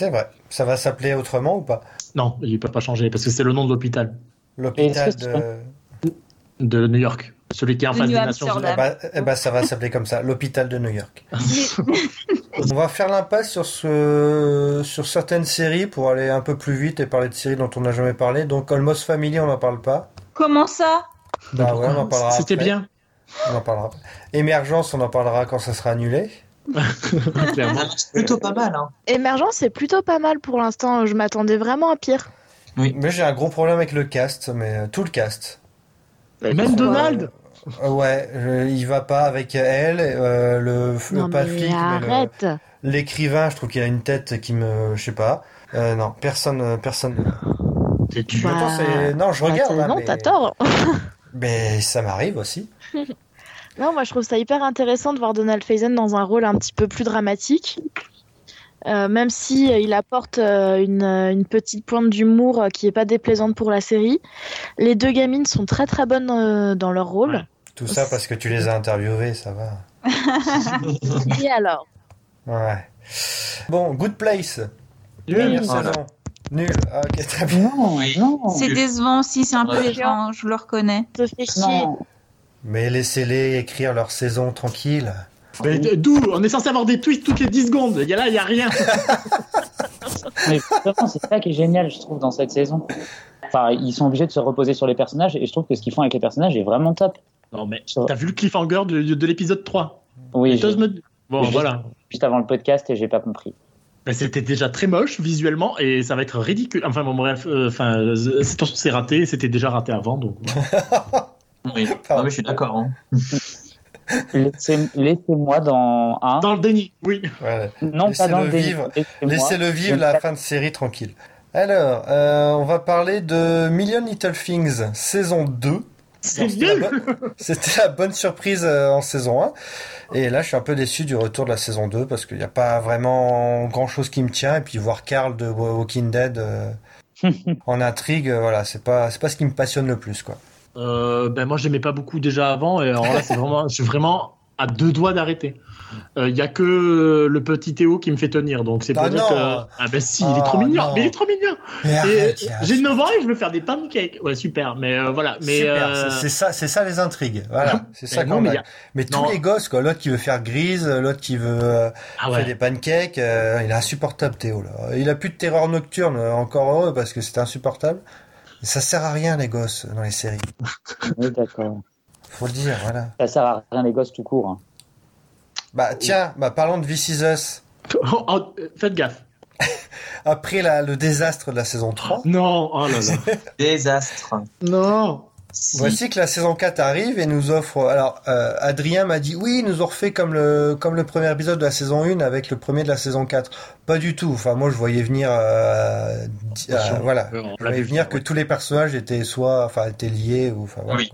C'est vrai. Ça va s'appeler autrement ou pas? Non, il ne peut pas changer parce que c'est le nom de l'hôpital. L'hôpital de... de New York. Celui qui est en face des Nations Unies. Eh ben, eh ben, ça va s'appeler comme ça, l'hôpital de New York. on va faire l'impasse sur, ce... sur certaines séries pour aller un peu plus vite et parler de séries dont on n'a jamais parlé. Donc Almost Family, on n'en parle pas. Comment ça? Bah ouais, on en parlera. C'était bien. On en parlera. Émergence, on en parlera quand ça sera annulé. C'est plutôt pas mal. Hein. Émergence, c'est plutôt pas mal pour l'instant. Je m'attendais vraiment à pire. Oui. Mais j'ai un gros problème avec le cast, mais euh, tout le cast. Même Donald euh, Ouais, il va pas avec elle, euh, le, non, pas flic, arrête. l'écrivain, je trouve qu'il a une tête qui me, je sais pas. non, personne, personne. Bah, non, je regarde. Bah, non, mais... t'as tort. mais ça m'arrive aussi. Non, moi je trouve ça hyper intéressant de voir Donald Faison dans un rôle un petit peu plus dramatique. Euh, même si euh, il apporte euh, une, une, petite pointe d'humour qui est pas déplaisante pour la série, les deux gamines sont très très bonnes dans leur rôle. Tout ça parce que tu les as interviewées, ça va. Et alors? Ouais. Bon, Good Place. Nul. Nul. Ah, ok, très bien. C'est décevant aussi, c'est un peu décevant, je le reconnais. Ça fait chier. Mais laissez-les écrire leur saison tranquille. Mais d'où? On est censé avoir des twists toutes les 10 secondes. Il y a là, il n'y a rien. Mais c'est ça qui est génial, je trouve, dans cette saison. Enfin, ils sont obligés de se reposer sur les personnages et je trouve que ce qu'ils font avec les personnages est vraiment top. Non, mais t'as vu le cliffhanger de, de l'épisode 3 Oui. j'ai- me... Bon, Juste- voilà. Juste avant le podcast et j'ai pas compris. Ben, c'était déjà très moche visuellement et ça va être ridicule. Enfin, bon, bref, euh, enfin, euh, c'est c'est raté, c'était déjà raté avant, donc. Oui, non, mais je suis d'accord. hein. Laissez- Laissez-moi dans un. Dans le déni, oui. Ouais. Non, pas dans le Laissez-le déni. vivre. Laissez-moi. Laissez-le vivre la fin de série tranquille. Alors, euh, on va parler de Million Little Things saison 2. C'est C'était la, bonne- c'était la bonne surprise euh, en saison 1. Et là, je suis un peu déçu du retour de la saison 2 parce qu'il n'y a pas vraiment grand chose qui me tient. Et puis voir Carl de Walking Dead euh, en intrigue, euh, voilà, c'est pas, c'est pas ce qui me passionne le plus, quoi. Euh, ben moi j'aimais pas beaucoup déjà avant et alors là c'est vraiment je suis vraiment à deux doigts d'arrêter. Il y a que le petit Théo qui me fait tenir donc c'est pour Ah dire que ah ben si il est Ah trop mignon non. mais il est trop mignon. J'ai 9 ans et je veux faire des pancakes. Ouais super mais euh, voilà mais euh, c'est- c'est ça, c'est ça les intrigues. Voilà, c'est ça qu'on mais a. tous non. les gosses, quoi. L'autre qui veut faire grise, l'autre qui veut euh, ah faire des pancakes, euh, il est insupportable Théo là. Il a plus de terreur nocturne, euh, encore heureux parce que c'était insupportable. Ça sert à rien les gosses dans les séries. Oui, d'accord. Faut le dire, voilà. Ça sert à rien les gosses tout court. hein. Bah tiens, bah parlons de This Is Us. Oh, oh, faites gaffe. Après la- le désastre de la saison 3, Non oh là là. Désastre. non. Si. voici que la saison 4 arrive et nous offre. Alors euh, Adrien m'a dit oui, ils nous ont refait comme le comme le premier épisode de la saison 1 avec le premier de la saison 4. Pas du tout. Enfin moi je voyais venir, euh, euh, voilà, Je voyais venir que tous les personnages étaient soit, enfin, étaient liés ou, enfin, voilà. Oui.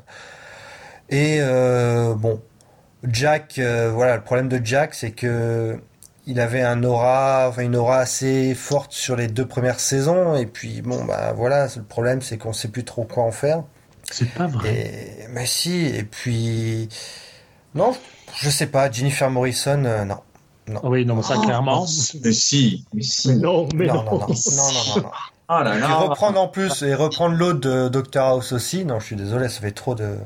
Et euh, bon, Jack, euh, voilà, le problème de Jack, c'est que il avait un aura, enfin une aura assez forte sur les deux premières saisons, et puis bon, bah voilà, le problème, c'est qu'on sait plus trop quoi en faire. C'est pas vrai. Et mais si, et puis non, je sais pas, Jennifer Morrison, euh, non. Oui non ça clairement. Mais si, mais si. Non mais Non, non. non, non, non, non, non, non. Oh là Et reprendre en plus, et reprendre l'autre de Doctor House aussi, non, je suis désolé, ça fait trop de,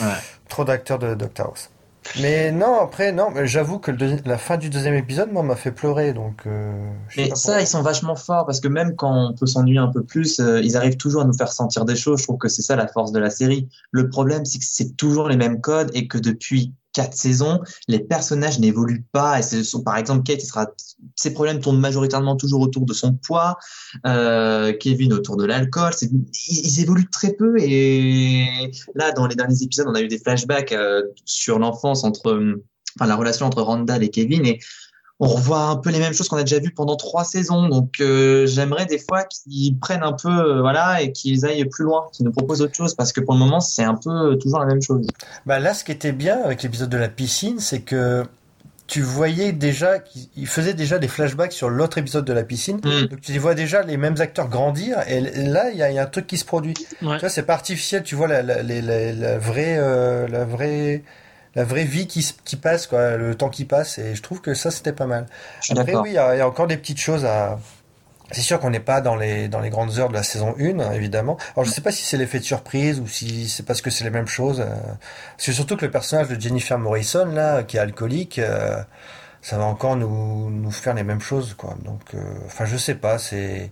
Ouais. trop d'acteurs de Doctor House. Mais non, après, non, mais j'avoue que le la fin du deuxième épisode, moi, m'a fait pleurer, donc. Euh, Mais ça, pourquoi. ils sont vachement forts parce que même quand on peut s'ennuyer un peu plus, euh, ils arrivent toujours à nous faire sentir des choses. Je trouve que c'est ça la force de la série. Le problème, c'est que c'est toujours les mêmes codes et que depuis quatre saisons, les personnages n'évoluent pas. Et ce sont, par exemple, Kate, sera, ses problèmes tournent majoritairement toujours autour de son poids. Euh, Kevin autour de l'alcool. Ils, évoluent très peu. Et là, dans les derniers épisodes, on a eu des flashbacks euh, sur l'enfance entre, enfin, la relation entre Randall et Kevin. On revoit un peu les mêmes choses qu'on a déjà vues pendant trois saisons. Donc euh, j'aimerais des fois qu'ils prennent un peu, euh, voilà, et qu'ils aillent plus loin, qu'ils nous proposent autre chose, parce que pour le moment c'est un peu euh, toujours la même chose. Bah là, ce qui était bien avec l'épisode de la piscine, c'est que tu voyais déjà qu'il faisait déjà des flashbacks sur l'autre épisode de la piscine. Mm. Donc tu vois déjà les mêmes acteurs grandir et là il y a, il y a un truc qui se produit. Ouais. Tu vois, c'est pas artificiel. Tu vois la, la, la, la- la vraie, euh, la vraie, la vraie vie qui, se- qui passe, quoi, le temps qui passe. Et je trouve que ça c'était pas mal. Après oui, il y, a il y a encore des petites choses à. C'est sûr qu'on n'est pas dans les dans les grandes heures de la saison 1, hein, évidemment. Alors je sais pas si c'est l'effet de surprise ou si c'est parce que c'est les mêmes choses. euh. C'est surtout que le personnage de Jennifer Morrison là, qui est alcoolique, euh, ça va encore nous nous faire les mêmes choses, quoi. Donc, euh, enfin, je sais pas. C'est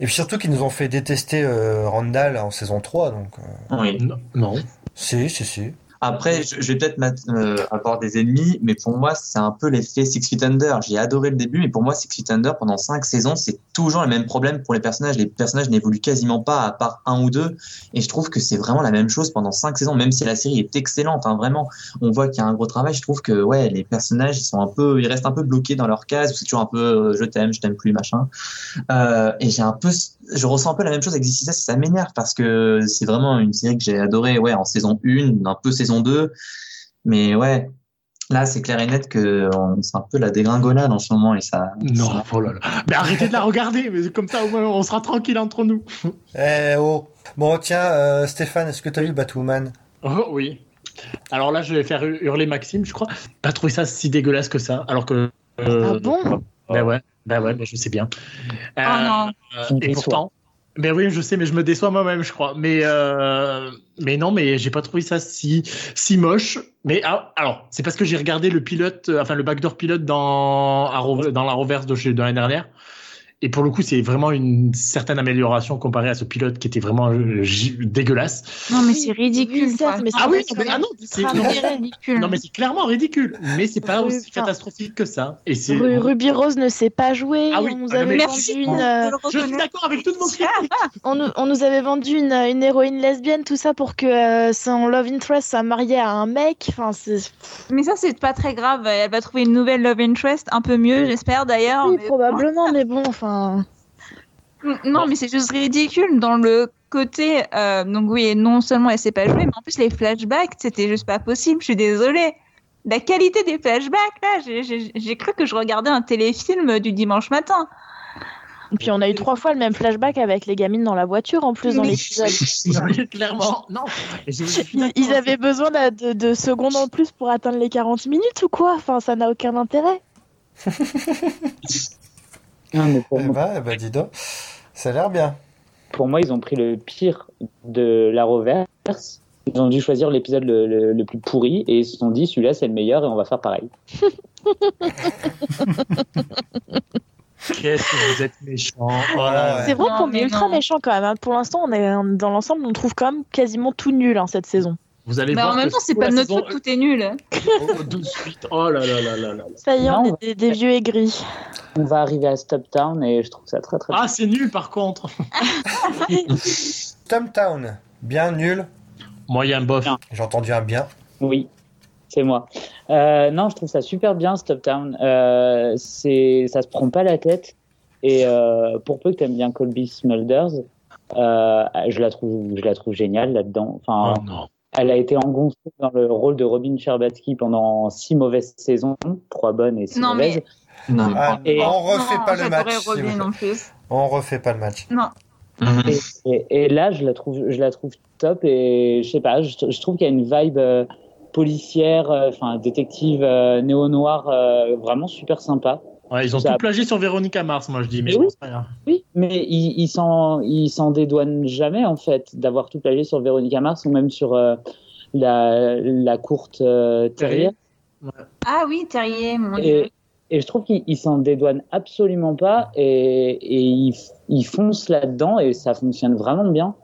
et puis surtout qu'ils nous ont fait détester euh, Randall en saison 3, donc. euh, Oui. Non, non. Si, si, si. Après, je, vais peut-être euh, avoir des ennemis, mais pour moi, c'est un peu l'effet Six Feet Under. J'ai adoré le début, mais pour moi, Six Feet Under, pendant cinq saisons, c'est toujours le même problème pour les personnages. Les personnages n'évoluent quasiment pas, à part un ou deux. Et je trouve que c'est vraiment la même chose pendant cinq saisons, même si la série est excellente, hein, vraiment. On voit qu'il y a un gros travail. Je trouve que, ouais, les personnages, ils sont un peu, ils restent un peu bloqués dans leur case, c'est toujours un peu, euh, je t'aime, je t'aime plus, machin. Euh, et j'ai un peu, je ressens un peu la même chose avec This Is Us, ça m'énerve parce que c'est vraiment une série que j'ai adorée, ouais, en saison 1, un peu saison 2. Mais ouais, là, c'est clair et net que c'est un peu la dégringolade en ce moment et ça. Non, ça- oh là là. Mais arrêtez de la regarder, mais comme ça au moins on sera tranquille entre nous. Eh oh. Bon, tiens, euh, Stéphane, est-ce que t'as vu Batwoman? Oh oui. Alors là, je vais faire hurler Maxime, je crois. Pas trouvé ça si dégueulasse que ça, alors que. euh, Ah bon? Ben ouais, ben ouais, ben je sais bien. Oh non. Euh, Tu me et pourtant. Ben oui, je sais, mais je me déçois moi-même, je crois. Mais euh, mais non, mais j'ai pas trouvé ça si si moche. Mais ah, alors, c'est parce que j'ai regardé le pilote, euh, enfin le backdoor pilote dans dans la reverse de de l'année dernière. Et pour le coup, c'est vraiment une certaine amélioration comparée à ce pilote qui était vraiment euh, dégueulasse. Non, mais c'est ridicule. mais ah oui, mais, ah non, c'est ridicule. Non, mais c'est clairement ridicule. Mais c'est pas aussi catastrophique que ça. Et c'est Ruby Rose ne sait pas jouer. Ah oui, on nous avait vendu une. Euh, Je suis d'accord avec toutes vos critiques. on, nous, on, nous avait vendu une, une, héroïne lesbienne, tout ça pour que euh, son love interest soit marié à un mec. Enfin, mais ça, c'est pas très grave. Elle va trouver une nouvelle love interest, un peu mieux, j'espère d'ailleurs. Oui, probablement, mais bon, enfin. Non, mais c'est juste ridicule dans le côté. Euh, donc, oui, non seulement elle sait pas jouer, mais en plus, les flashbacks, c'était juste pas possible. Je suis désolée. La qualité des flashbacks, là, j'ai cru que je regardais un téléfilm du dimanche matin. Et puis on a eu trois fois le même flashback avec les gamines dans la voiture en plus dans l'épisode. Clairement, non. Ils avaient besoin de, de, secondes en plus pour atteindre les 40 minutes ou quoi? Enfin, ça n'a aucun intérêt. mais pour eh bah, bah, dis donc, ça a l'air bien. Pour moi, ils ont pris le pire de la reverse. Ils ont dû choisir l'épisode le, plus pourri et ils se sont dit celui-là c'est le meilleur et on va faire pareil. Qu'est-ce que vous êtes méchant. c'est vrai qu'on est ultra méchant quand même. Hein. Pour l'instant, on est dans l'ensemble, on trouve quand même quasiment tout nul hein, cette saison. Vous allez voir en même temps, c'est pas notre faute, tout est nul. Oh, de suite. Oh là là là là là. Ça y est, on est des, vieux aigris. On va arriver à Stop Town et je trouve ça très très. Ah, c'est nul par contre. Stop Town, bien nul. Moyen bof. J'ai entendu un bien. Oui, c'est moi. Euh, non, je trouve ça super bien Stop Town. Euh, c'est, ça se prend pas la tête et euh, pour peu que tu aimes bien Colby Smulders, euh, je la trouve, je la trouve géniale là-dedans. Enfin, oh, non. Elle a été engoncée dans le rôle de Robin Scherbatsky pendant six mauvaises saisons, trois bonnes et six mauvaises. Non, ah, on refait pas le match. on refait pas le match. Non. Et, là, je la trouve, je la trouve top et je sais pas, je, trouve qu'il y a une vibe euh, policière, euh, enfin détective euh, néo-noir, vraiment super sympa. Ouais, ils ont tout plagié sur Véronica Mars, moi je dis, mais, oui, je rien. Oui, mais ils, ils s'en, ils s'en dédouanent jamais en fait d'avoir tout plagié sur Véronica Mars ou même sur euh, la, la courte euh, Terrier. Ah oui, Terrier, mon et, dieu. Et je trouve qu'ils s'en dédouanent absolument pas et, et ils, ils foncent là-dedans et ça fonctionne vraiment bien.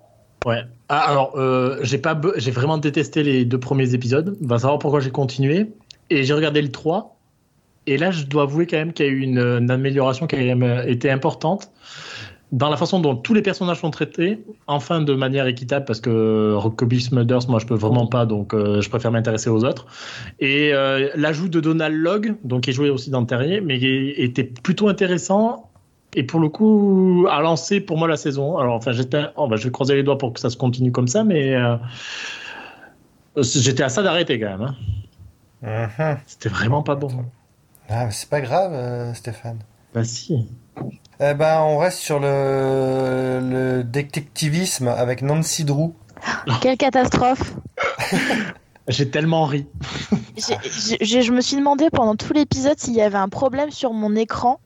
Ouais. Ah, alors, euh, j'ai pas, j'ai vraiment détesté les deux premiers épisodes. Va savoir pourquoi j'ai continué. Et j'ai regardé le 3 et là, je dois avouer quand même qu'il y a eu une, amélioration qui a été importante dans la façon dont tous les personnages sont traités, enfin de manière équitable, parce que Kobe Smulders, moi je peux vraiment pas, donc euh, je préfère m'intéresser aux autres. Et euh, l'ajout de Donald Logg, donc qui est joué aussi dans Terrier, mais qui était plutôt intéressant. Et pour le coup, a lancé pour moi la saison. Alors, enfin, j'étais, oh, bah, je vais croiser les doigts pour que ça se continue comme ça, mais euh, j'étais à ça d'arrêter quand même. Hein. Uh-huh. C'était vraiment pas bon. Ah, c'est pas grave, euh, Stéphane. Bah si. Eh ben, on reste sur le, le détectivisme avec Nancy Drew. Quelle catastrophe J'ai tellement ri. je me suis demandé pendant tout l'épisode s'il y avait un problème sur mon écran.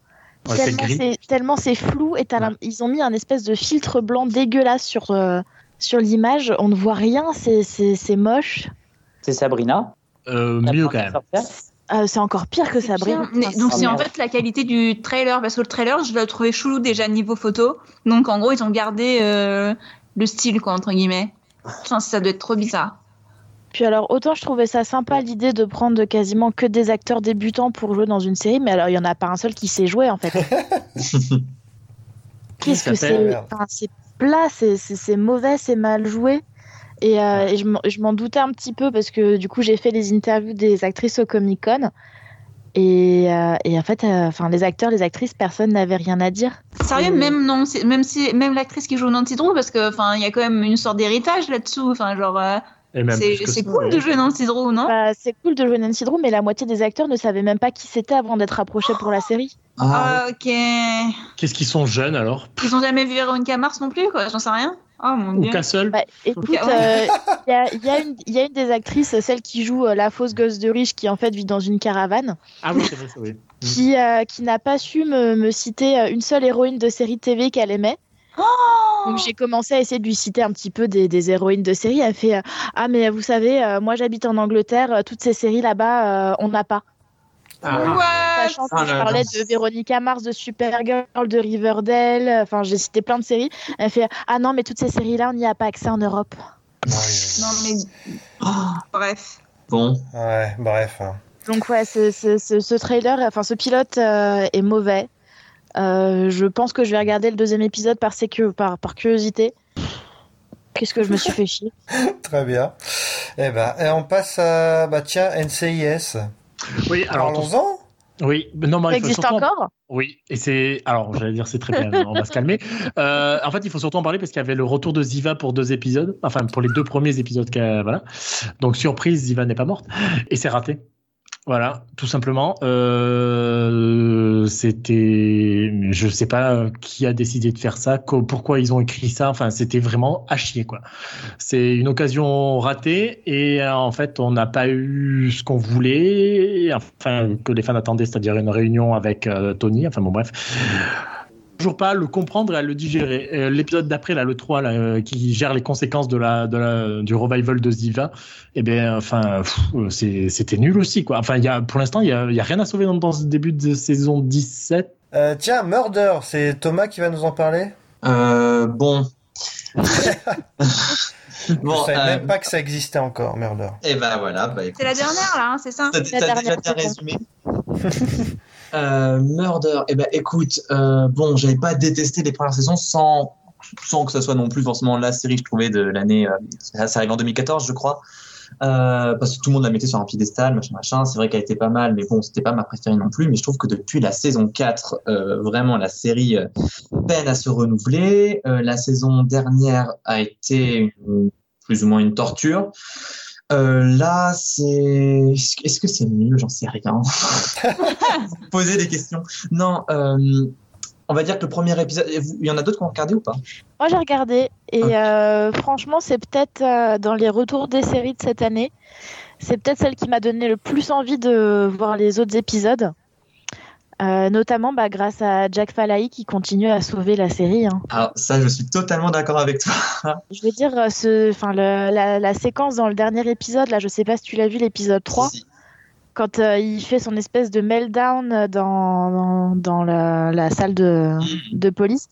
tellement c'est flou et ils ont mis un espèce de filtre blanc dégueulasse sur, euh, sur l'image. On ne voit rien, c'est moche. C'est Sabrina. Euh, mieux quand même. Euh, c'est encore pire que ça brille. Donc c'est en fait la qualité du trailer parce que le trailer je l'ai trouvé chelou déjà niveau photo. Donc en gros ils ont gardé euh, le style quoi entre guillemets. Enfin, ça doit être trop bizarre. Puis alors autant je trouvais ça sympa l'idée de prendre quasiment que des acteurs débutants pour jouer dans une série, mais alors il y en a pas un seul qui sait jouer en fait. Qu'est-ce que c'est C'est plat, c'est mauvais, c'est mal joué. Et, euh, je m'en doutais un petit peu parce que du coup, j'ai fait les interviews des actrices au Comic Con. Et, euh, et, en fait, euh, enfin, les acteurs, les actrices, personne n'avait rien à dire. Sérieux, même non, même si, même l'actrice qui joue Nancy Drew, parce que enfin, il y a quand même une sorte d'héritage là-dessous. Enfin, genre, c'est cool de jouer Nancy Drew, non? Bah, C'est cool de jouer Nancy Drew, mais la moitié des acteurs ne savaient même pas qui c'était avant d'être approchés pour la série. Ah, ok. Qu'est-ce qu'ils sont jeunes alors? Ils ont jamais vu Veronica Mars non plus, quoi. J'en sais rien. Oh mon dieu. Ou Castle. Bah, écoute, il euh, y, a, y, a y, a, une des actrices, celle qui joue euh, la fausse gosse de riche, qui en fait vit dans une caravane. Ah oui, c'est vrai, oui. qui, euh, qui n'a pas su me, me, citer une seule héroïne de série TV qu'elle aimait. Oh Donc j'ai commencé à essayer de lui citer un petit peu des, des héroïnes de série. Elle fait Ah, mais vous savez, moi j'habite en Angleterre, toutes ces séries là-bas, on n'a pas. Ah. Sachant que je parlais de Véronica Mars, de Supergirl, de Riverdale, enfin j'ai cité plein de séries. Elle fait Ah non, mais toutes ces séries-là, on n'y a pas accès en Europe. Non, mais. Oh, bref. Bon. Ouais, bref. hein. Donc ouais, ce, ce- ce- ce trailer, enfin ce pilote euh, est mauvais. Euh, je pense que je vais regarder le deuxième épisode par, sécu- par, par curiosité. Qu'est-ce que je me suis fait chier? Très bien. Eh ben, et on passe à, bah tiens, NCIS. Oui, alors. Parlons-en. Oui, non, mais Ça il faut existe surtout en- encore? Oui, et c'est. Alors, j'allais dire c'est très bien, on va se calmer. Euh, en fait, il faut surtout en parler parce qu'il y avait le retour de Ziva pour deux épisodes, enfin pour les deux premiers épisodes. Voilà. Donc, surprise, Ziva n'est pas morte. Et c'est raté. Voilà, tout simplement. Euh, c'était. Je sais pas qui a décidé de faire ça, pourquoi ils ont écrit ça. Enfin, c'était vraiment à chier, quoi. C'est une occasion ratée et euh, en fait, on n'a pas eu ce qu'on voulait, enfin, que les fans attendaient, c'est-à-dire une réunion avec euh, Tony. Enfin, bon, bref. Toujours pas à le comprendre et à le digérer. Euh, L'épisode d'après, là, le 3, là, euh, qui gère les conséquences de la, de la, du revival de Ziva, eh bien, enfin, euh, c'était nul aussi, quoi. Enfin, il y a, pour l'instant, il y a, y a rien à sauver dans, dans ce début de saison 17. Euh, tiens, Murder, c'est Thomas qui va nous en parler? Euh, bon. je bon, savais euh, même pas que ça existait encore, Murder. Et ben voilà, bah. C'est la dernière, là, hein, c'est ça T'as déjà résumé? Euh, Murder, eh ben écoute, euh, bon, j'avais pas détesté les premières saisons sans, sans que ça soit non plus forcément la série, je trouvais, de l'année. Euh, ça, arrive en 2014, je crois. Parce que tout le monde la mettait sur un piédestal, machin, machin. C'est vrai qu'elle était pas mal, mais bon, c'était pas ma préférée non plus. Mais je trouve que depuis la saison 4, euh, vraiment, la série peine à se renouveler. La saison dernière a été plus ou moins une torture. Euh, là, c'est. Est-ce que c'est mieux? J'en sais rien. Poser des questions. Non, euh, on va dire que le premier épisode. Il y en a d'autres qui ont regardé ou pas? Moi j'ai regardé et euh, franchement c'est peut-être dans les retours des séries de cette année, c'est peut-être celle qui m'a donné le plus envie de voir les autres épisodes. Euh, notamment bah, grâce à Jack Falahy qui continue à sauver la série. hein. Alors, ça, je suis totalement d'accord avec toi. Je veux dire, euh, ce, enfin, le- la, la séquence dans le dernier épisode, là, je sais pas si tu l'as vu, l'épisode 3, Si, si. quand euh, il fait son espèce de meltdown dans, dans, dans la, la salle de, de police.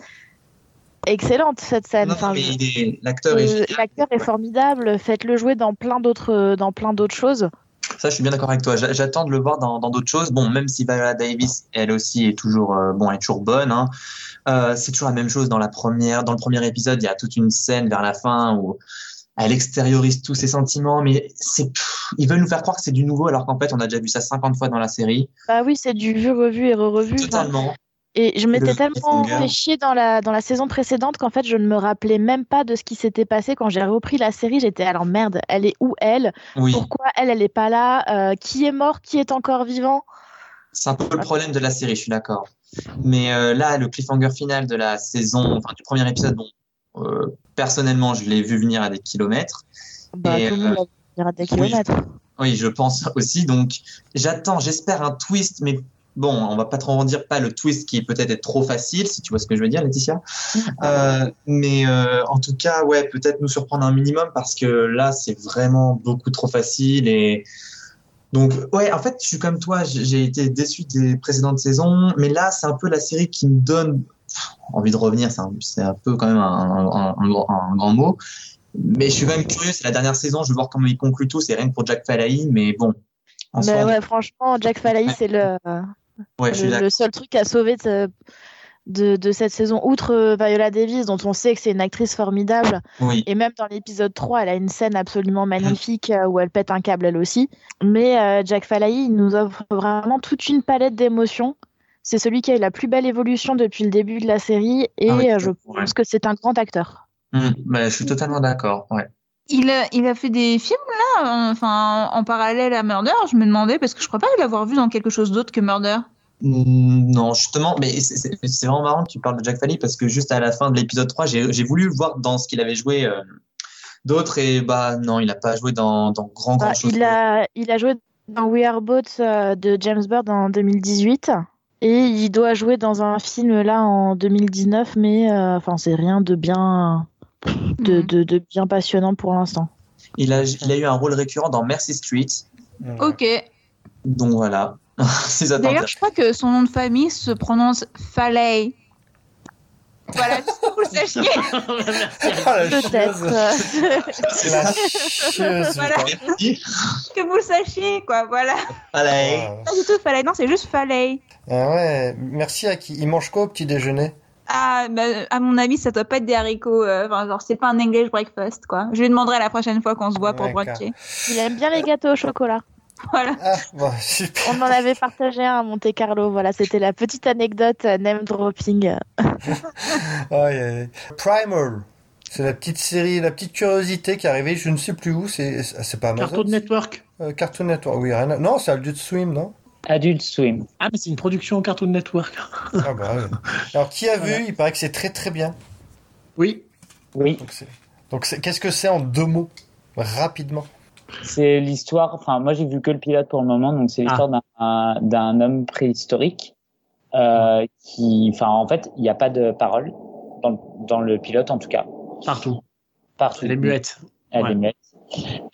Excellente cette scène. Enfin, l'acteur est est formidable. Faites-le jouer dans plein d'autres dans plein d'autres choses. Ça, je suis bien d'accord avec toi. J'a- J'attends de le voir dans d'autres choses. Bon, même si Viola Davis, elle aussi est toujours euh, bon, elle est toujours bonne. Hein. Euh, c'est toujours la même chose dans la première, dans le premier épisode. Il y a toute une scène vers la fin où elle extériorise tous ses sentiments, mais c'est, ils veulent nous faire croire que c'est du nouveau, alors qu'en fait, on a déjà vu ça 50 fois dans la série. Bah oui, c'est du vu, revu et re-revu. Totalement. Et je m'étais Le tellement fait chier dans la, dans la saison précédente qu'en fait, je ne me rappelais même pas de ce qui s'était passé quand j'ai repris la série. J'étais alors merde, elle est où elle? Oui. Pourquoi elle, elle est pas là? Euh, Qui est mort? Qui est encore vivant? C'est un peu le problème de la série, je suis d'accord. Mais euh, là, le cliffhanger final de la saison, enfin du premier épisode, bon, euh, personnellement, je l'ai vu venir à des kilomètres. Bah, Et, tout le monde va venir à des oui. Oui, je pense aussi. Donc, j'attends, j'espère un twist, mais bon, on va pas trop en dire, pas le twist qui peut-être être trop facile, si tu vois ce que je veux dire, Laetitia. Euh, mais euh, en tout cas, ouais, peut-être nous surprendre un minimum parce que là, c'est vraiment beaucoup trop facile et donc, ouais, en fait, je suis comme toi, j'ai été déçu des précédentes saisons, mais là, c'est un peu la série qui me donne pff, envie de revenir. C'est un, un peu quand même un, un- un- un grand mot. Mais je suis quand même curieux, c'est la dernière saison, je veux voir comment il conclut tout. C'est rien que pour Jack Falahy, mais bon. Mais soi, ouais, franchement, Jack Falahy, c'est le, ouais, je suis le, seul truc à sauver de, de, de cette saison. Outre euh, Viola Davis, dont on sait que c'est une actrice formidable, Oui, et même dans l'épisode 3, elle a une scène absolument magnifique euh, où elle pète un câble elle aussi. Mais euh, Jack Falahy, il nous offre vraiment toute une palette d'émotions. C'est celui qui a eu la plus belle évolution depuis le début de la série, et Ah oui, je ouais. pense que c'est un grand acteur. Bah, je suis totalement d'accord. Ouais. Il a, il a fait des films là, enfin en parallèle à Murder. Je me demandais parce que je crois pas l'avoir vu dans quelque chose d'autre que Murder. Hum, Non, justement, mais c'est- c'est c'est vraiment marrant que tu parles de Jack Falahy parce que juste à la fin de l'épisode 3, j'ai voulu voir dans ce qu'il avait joué euh, d'autres et bah non, il n'a pas joué dans, dans grand grand Bah, chose. il, a, il a joué dans We Are Both euh, de James Bird en 2018. Et il doit jouer dans un film là en 2019, mais euh, enfin c'est rien de bien, de, Mhm. de, de bien passionnant pour l'instant. Il a, il a eu un rôle récurrent dans Mercy Street, Mm. Ok. donc voilà. D'ailleurs, je crois que son nom de famille se prononce Faley. Voilà, juste pour que vous le sachiez. Ah, Peut-être. chieuse. C'est la chieuse. Voilà. que vous le sachiez, quoi, voilà. Allez. Ah. Pas du tout Faley, non, c'est juste Faley. Ah ouais, merci à qui? Il mange quoi au petit déjeuner? Ah, bah, à mon avis, ça doit pas être des haricots. euh, Enfin, genre, c'est pas un English breakfast, quoi. Je lui demanderai la prochaine fois qu'on se voit pour bruncher. Il aime bien les gâteaux au chocolat. Voilà. Ah, bon, super. On en avait partagé un à Monte Carlo. Voilà, c'était la petite anecdote euh, name dropping. Aïe. Primal. C'est la petite série, la petite curiosité qui est arrivée, je ne sais plus où, c'est c'est pas Amazon Cartoon Network. Euh, Cartoon Network, oui, rien à- Non, c'est Adult Swim, non Adult Swim. Ah, mais c'est une production Cartoon Network. Ah bah ouais. Alors, qui a vu Il paraît que c'est très très bien. Oui. Oui, Donc, c'est- Donc, c'est- qu'est-ce que c'est en deux mots Rapidement? C'est l'histoire. Enfin, moi, j'ai vu que le pilote pour le moment, donc c'est l'histoire d'un- d'un homme préhistorique euh, qui, enfin, en fait, il n'y a pas de parole dans, dans le pilote, en tout cas. Partout. Partout. Elle est muette. Elle Ouais. est muette.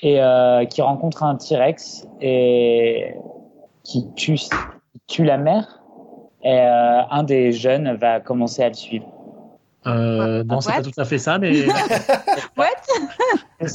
Et euh, qui rencontre un T-Rex et qui tue, qui tue la mère. Et euh, un des jeunes va commencer à le suivre. Euh, non, c'est What? pas tout à fait ça, mais. What?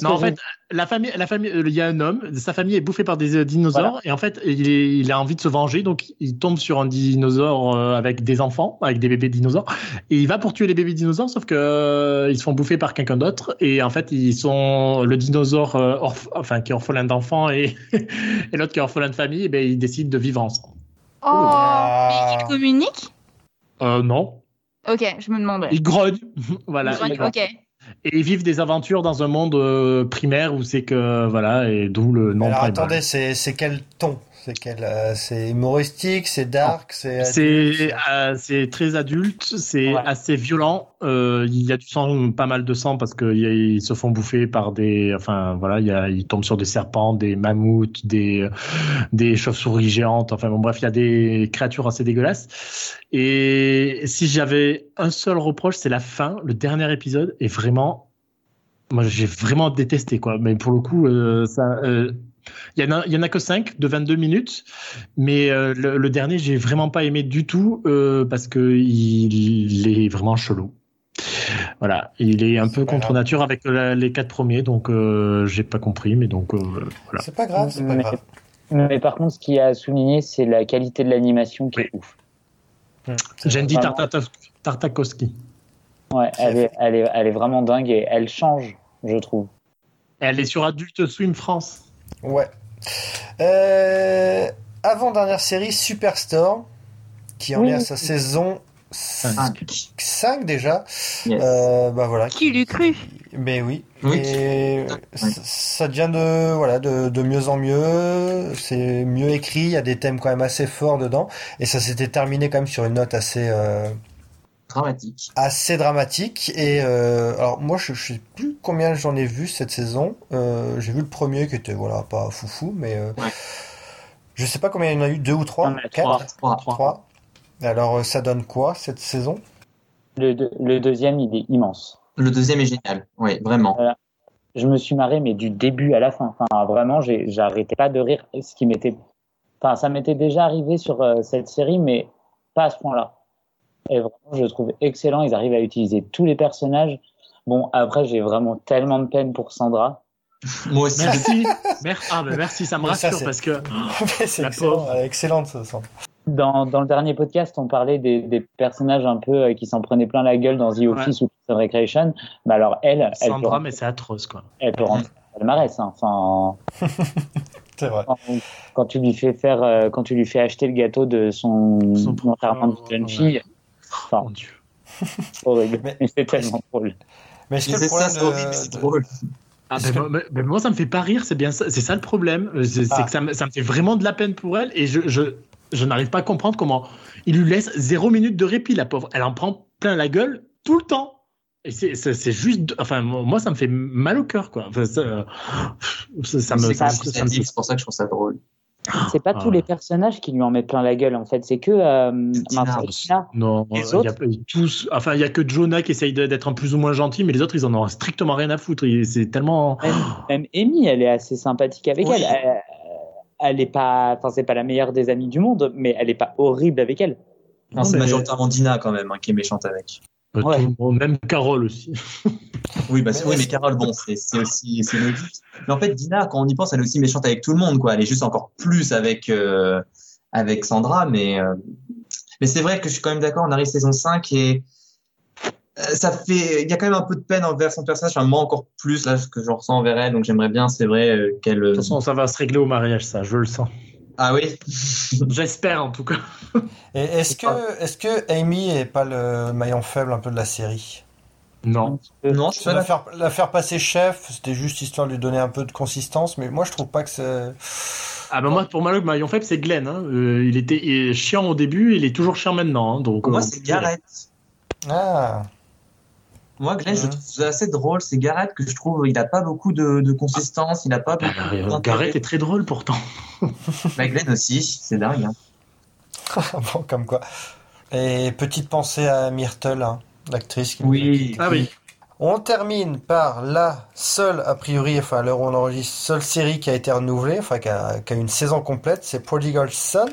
Non, en je- fait, la famille, la famille, euh, il y a un homme, sa famille est bouffée par des euh, dinosaures, et en fait, il, est- il a envie de se venger, donc il tombe sur un dinosaure euh, avec des enfants, avec des bébés dinosaures, et il va pour tuer les bébés dinosaures, sauf que euh, ils se font bouffer par quelqu'un d'autre, et en fait, ils sont le dinosaure, euh, enfin, qui est orphelin d'enfants et, et l'autre qui est orphelin de famille, et ben, ils décident de vivre ensemble. Oh, Ah. mais il communique? Euh, non, Ok, je me demandais. ils grognent, voilà. Il grogne, Ok. Et ils vivent des aventures dans un monde euh, primaire où c'est que voilà et d'où le nom Alors, attendez, c'est quel ton? C'est quel euh, C'est humoristique, c'est dark, c'est. C'est euh, très adulte, c'est Ouais. assez violent. Euh, il y a du sang, pas mal de sang parce qu'ils se font bouffer par des, enfin voilà, il y a, ils tombent sur des serpents, des mammouths, des des chauves-souris géantes. Enfin bon bref, il y a des créatures assez dégueulasses. Et si j'avais un seul reproche, c'est la fin. Le dernier épisode est vraiment, moi j'ai vraiment détesté quoi. Mais pour le coup, euh, ça. Il y, en a, il y en a que 5 de 22 minutes, mais euh, le, le dernier, j'ai vraiment pas aimé du tout euh, parce que il, il est vraiment chelou. Voilà, il est un peu contre grave. nature avec la- les quatre premiers, donc euh, j'ai pas compris, mais donc euh, voilà. C'est pas grave, c'est pas Mais- grave. Mais par contre, ce qui a à souligner, c'est la qualité de l'animation qui est ouf. C'est Jandy vraiment- Tartakovsky. Ouais, elle est, elle, est, elle est vraiment dingue et elle change, je trouve. Elle est sur Adult Swim France. Ouais. Euh, avant-dernière série, Superstore, qui en Oui. est à sa saison 5, Cinq. déjà. Yes. Euh, bah voilà. Qui l'eût cru? Mais oui. Oui. Et Oui. ça- ça devient de, voilà, de, de mieux en mieux. C'est mieux écrit. Il y a des thèmes quand même assez forts dedans. Et ça s'était terminé quand même sur une note assez, euh, Dramatique. assez dramatique. Et euh, alors moi, je, je sais plus combien j'en ai vu cette saison. Euh, j'ai vu le premier qui était voilà pas foufou, mais euh, Ouais. je sais pas combien il y en a eu, deux ou trois, Non, quatre, Trois. trois. Alors euh, ça donne quoi cette saison? Le, deux- le deuxième, il est immense. Le deuxième est génial. Oui, vraiment. Je me suis marré, mais du début à la fin. Enfin, vraiment, j'arrêtais pas de rire. Ce qui m'était, enfin, ça m'était déjà arrivé sur euh, cette série, mais pas à ce point-là. Et vraiment, je le trouve excellent. Ils arrivent à utiliser tous les personnages. Bon, après, j'ai vraiment tellement de peine pour Sandra. Moi aussi. Merci. merci. Ah, ben merci, ça me ça, rassure parce que C'est excellent, excellente ce son. Dans, dans le dernier podcast, on parlait des, des personnages un peu euh, qui s'en prenaient plein la gueule dans The Office ou and Recreation. Mais alors, elle, elle peut, Sandra, rentrer, mais c'est atroce quoi. elle peut rentrer dans le palmarès. Hein. Enfin, C'est vrai. quand, quand tu lui fais faire, euh, quand tu lui fais acheter le gâteau de son, Son enterrement de jeune fille, Oh, mon Dieu. horrible. Mais- Mais c'est tellement drôle. Mais est-ce Mais que le c'est ça, horrible, drôle. Ah, ben, que- moi, ben, moi, ça me fait pas rire, c'est bien ça, c'est ça le problème. Euh, C'est c'est Ah. que ça me, ça me fait vraiment de la peine pour elle et je, je, je n'arrive pas à comprendre comment il lui laisse zéro minute de répit, la pauvre. Elle en prend plein la gueule tout le temps. Et c'est c'est- c'est juste, enfin, moi, ça me fait mal au cœur, quoi. Enfin, ça, ça, ça me, C'est ça, comme ça ça me- c'est pour ça que je trouve ça drôle. C'est pas Ah. tous les personnages qui lui en mettent plein la gueule, en fait. C'est que euh, Tina. Non, Les il y a autres tous, enfin, il y a que Jonah qui essaye d'être un plus ou moins gentil, mais les autres, ils en ont strictement rien à foutre. C'est tellement. Même, même Amy, elle est assez sympathique avec Oui. elle. elle. elle est pas, enfin, c'est pas la meilleure des amies du monde, mais elle est pas horrible avec elle. Non, c'est majoritairement Dina quand même hein, qui est méchante avec. Ouais. tout le monde, même Carole aussi. Oui, bah, oui, mais Carole, bon, c'est aussi c'est logique. Mais en fait, Dina, quand on y pense, elle est aussi méchante avec tout le monde, quoi. Elle est juste encore plus avec euh, avec Sandra, mais euh, mais c'est vrai que je suis quand même d'accord. On arrive saison 5 et euh, ça fait, il y a quand même un peu de peine envers son personnage. Enfin, moi encore plus là, ce que je ressens envers elle. Donc j'aimerais bien, c'est vrai, euh, qu'elle. De toute façon, ça va se régler au mariage, ça, je le sens. Ah oui? J'espère en tout cas. Et est-ce que, est-ce que Amy est pas le maillon faible un peu de la série? Non. non, je la faire, la faire passer chef, c'était juste histoire de lui donner un peu de consistance, mais moi je trouve pas que c'est. Ah bah moi, pour moi, le maillon faible, c'est Glenn. Hein. Euh, il était il est chiant au début, il est toujours chiant maintenant. hein, donc, Pour moi, euh, c'est Gareth. Ah, Moi, Glenn, je Ouais. trouve ça assez drôle. C'est Gareth que je trouve, il a pas beaucoup de, de consistance, il a pas bah, beaucoup euh, d'intérêt. Gareth est très drôle pourtant. Bah, Glenn aussi, c'est dingue. Hein. bon, comme quoi. Et petite pensée à Myrtle, hein, l'actrice qui nous a Oui. quittés. Ah oui. On termine par la seule, a priori, enfin, à l'heure où on enregistre, seule série qui a été renouvelée, enfin, qui a, qui a une saison complète, c'est Prodigal Son.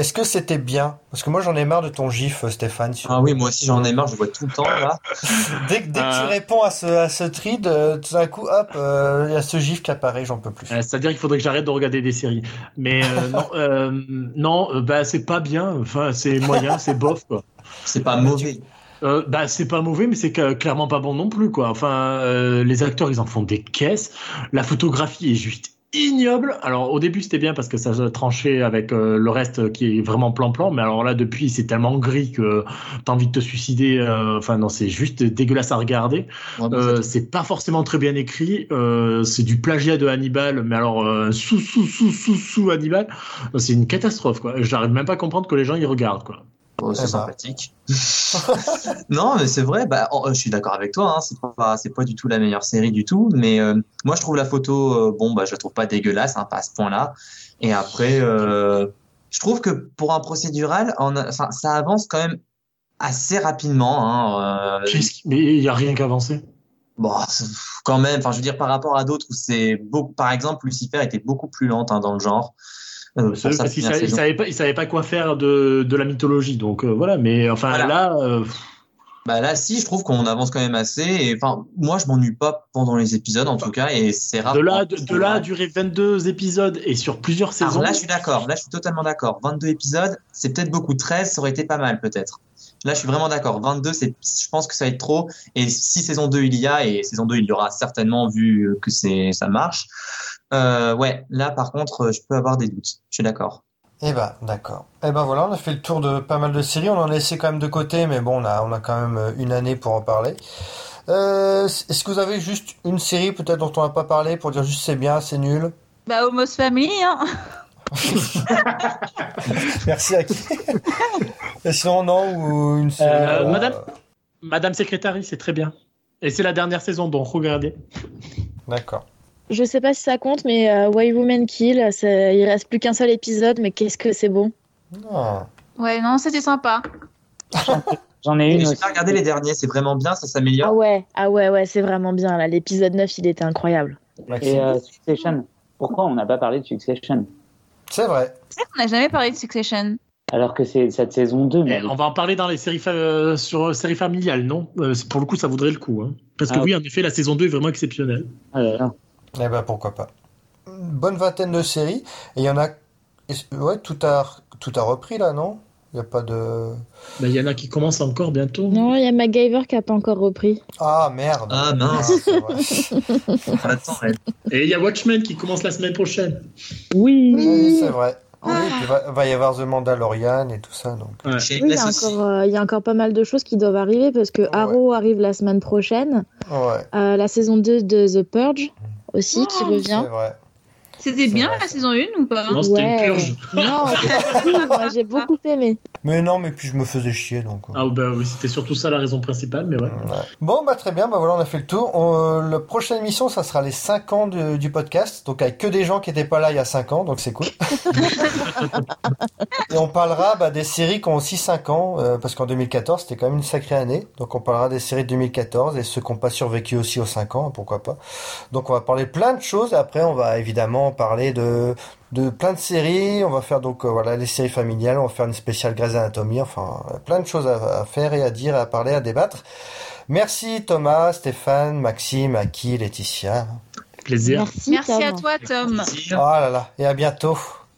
Est-ce que c'était bien? Parce que moi, j'en ai marre de ton gif, Stéphane. sur- Ah oui, moi aussi, j'en ai marre, je vois tout le temps, là. Dès, que- dès que Euh. tu réponds à ce, à ce thread, euh, tout d'un coup, hop, euh, il y a ce gif qui apparaît, j'en peux plus. Euh, C'est-à-dire qu'il faudrait que j'arrête de regarder des séries. Mais euh, non, euh, non euh, bah, c'est pas bien. Enfin, c'est moyen, c'est bof. C'est pas mauvais. Euh, bah, c'est pas mauvais, mais c'est clairement pas bon non plus. Quoi. Enfin, euh, les acteurs, ils en font des caisses. La photographie est juste ignoble. Alors, au début, c'était bien parce que ça se tranchait avec euh, le reste qui est vraiment plan-plan. Mais alors là, depuis, c'est tellement gris que t'as envie de te suicider. euh, Enfin, non, c'est juste dégueulasse à regarder. Ouais, Euh, c'est- pas forcément très bien écrit. Euh, c'est du plagiat de Hannibal, mais alors euh, sous sous sous sous sous Hannibal, c'est une catastrophe quoi. J'arrive même pas à comprendre que les gens y regardent quoi. Oh, c'est Eh sympathique. non, mais c'est vrai, bah, oh, je suis d'accord avec toi, hein, c'est pas, c'est pas du tout la meilleure série du tout, mais euh, moi, je trouve la photo, euh, bon, bah, je la trouve pas dégueulasse, hein, pas à ce point-là. Et après, euh, je trouve que pour un procédural, on a- ça avance quand même assez rapidement. Hein, euh, Mais il y a rien qu'avancé. Bon, quand même, enfin, je veux dire, par rapport à d'autres où c'est beaucoup, par exemple, Lucifer était beaucoup plus lente hein, dans le genre. Euh, parce qu'ils première savaient, pas, ils savaient pas quoi faire de, de la mythologie. Donc euh, voilà. Mais enfin Voilà. là, euh, Bah là, si, je trouve qu'on avance quand même assez. Et enfin, moi, je m'ennuie pas pendant les épisodes, en tout cas, et c'est rare. de là, de, de là à durer 22 épisodes et sur plusieurs Alors saisons. là, je suis d'accord. Là, je suis totalement d'accord. 22 épisodes, c'est peut-être beaucoup. 13, ça aurait été pas mal, peut-être. Là, je suis vraiment d'accord. 22, c'est, je pense que ça va être trop. Et si saison 2 il y a, et saison 2 il y aura certainement vu que c'est, ça marche. Euh, ouais, là, par contre, je peux avoir des doutes. Je suis d'accord. Eh ben, d'accord. Eh ben voilà, on a fait le tour de pas mal de séries. On en a laissé quand même de côté, mais bon, on a, on a quand même euh, une année pour en parler. Euh, est-ce que vous avez juste une série peut-être dont on n'a pas parlé pour dire juste c'est bien, c'est nul? Bah, Homos Family, hein. Merci à qui Et sinon, non, ou une série Euh, euh, Madame Madame Secretary, c'est très bien. Et c'est la dernière saison, donc regardez. D'accord. Je sais pas si ça compte, mais euh, Why Women Kill, c'est- il reste plus qu'un seul épisode, mais qu'est-ce que c'est bon. Ah. Ouais, non, c'était sympa. J'en ai une j'ai pas regardé les derniers, c'est vraiment bien, ça Ah s'améliore. ouais, ah ouais, ouais, c'est vraiment bien. Là, l'épisode 9, il était incroyable. Et euh, Succession. Pourquoi on n'a pas parlé de Succession? C'est vrai. C'est vrai qu'on n'a jamais parlé de Succession. Alors que c'est cette saison 2, mais Eh, on va en parler dans les séries fa- euh, sur euh, séries familiales, non? Euh, Pour le coup, ça vaudrait le coup. hein. Parce que Ah, oui, en effet, la saison 2 est vraiment exceptionnelle. Ah là là. Eh ben pourquoi pas. Une bonne vingtaine de séries. Et il y en a. Ouais, tout a, tout a repris là, non? Il n'y a pas de. Bah, Il y en a qui commencent encore bientôt. Non, il y a MacGyver qui a pas encore repris. Ah merde Ah, mince. vrai. Attends, elle- Et il y a Watchmen qui commence la semaine prochaine. Oui, Oui, c'est vrai. Oui, puis il va, va y avoir The Mandalorian et tout ça. Donc. Ouais. Oui, il y, a encore, euh, il y a encore pas mal de choses qui doivent arriver parce que Arrow arrive la semaine prochaine. Ouais, Euh, la saison 2 de The Purge aussi qui c'est revient. vrai. C'était bien la ça. saison 1 ou pas Non, c'était une purge. Non, moi j'ai beaucoup aimé. Mais non, mais puis je me faisais chier donc. euh. Ah bah oui, c'était surtout ça la raison principale, mais ouais. Ouais. Bon, bah très bien, bah voilà, on a fait le tour. On- euh, la prochaine émission, ça sera les 5 ans de- du podcast, donc avec que des gens qui n'étaient pas là il y a 5 ans, donc c'est cool. et on parlera bah, des séries qui ont aussi 5 ans, euh, parce qu'en 2014, c'était quand même une sacrée année. Donc on parlera des séries de 2014 et ceux qui n'ont pas survécu aussi aux 5 ans, pourquoi pas. Donc on va parler plein de choses, et après on va évidemment parler de de plein de séries. On va faire donc voilà les séries familiales. On va faire une spéciale Grey's Anatomy. Enfin, plein de choses à, faire et à dire, à parler, à débattre. Merci Thomas, Stéphane, Maxime, Aki, Laetitia. Plaisir. Merci, Merci à toi, Tom. Oh là là, et à bientôt.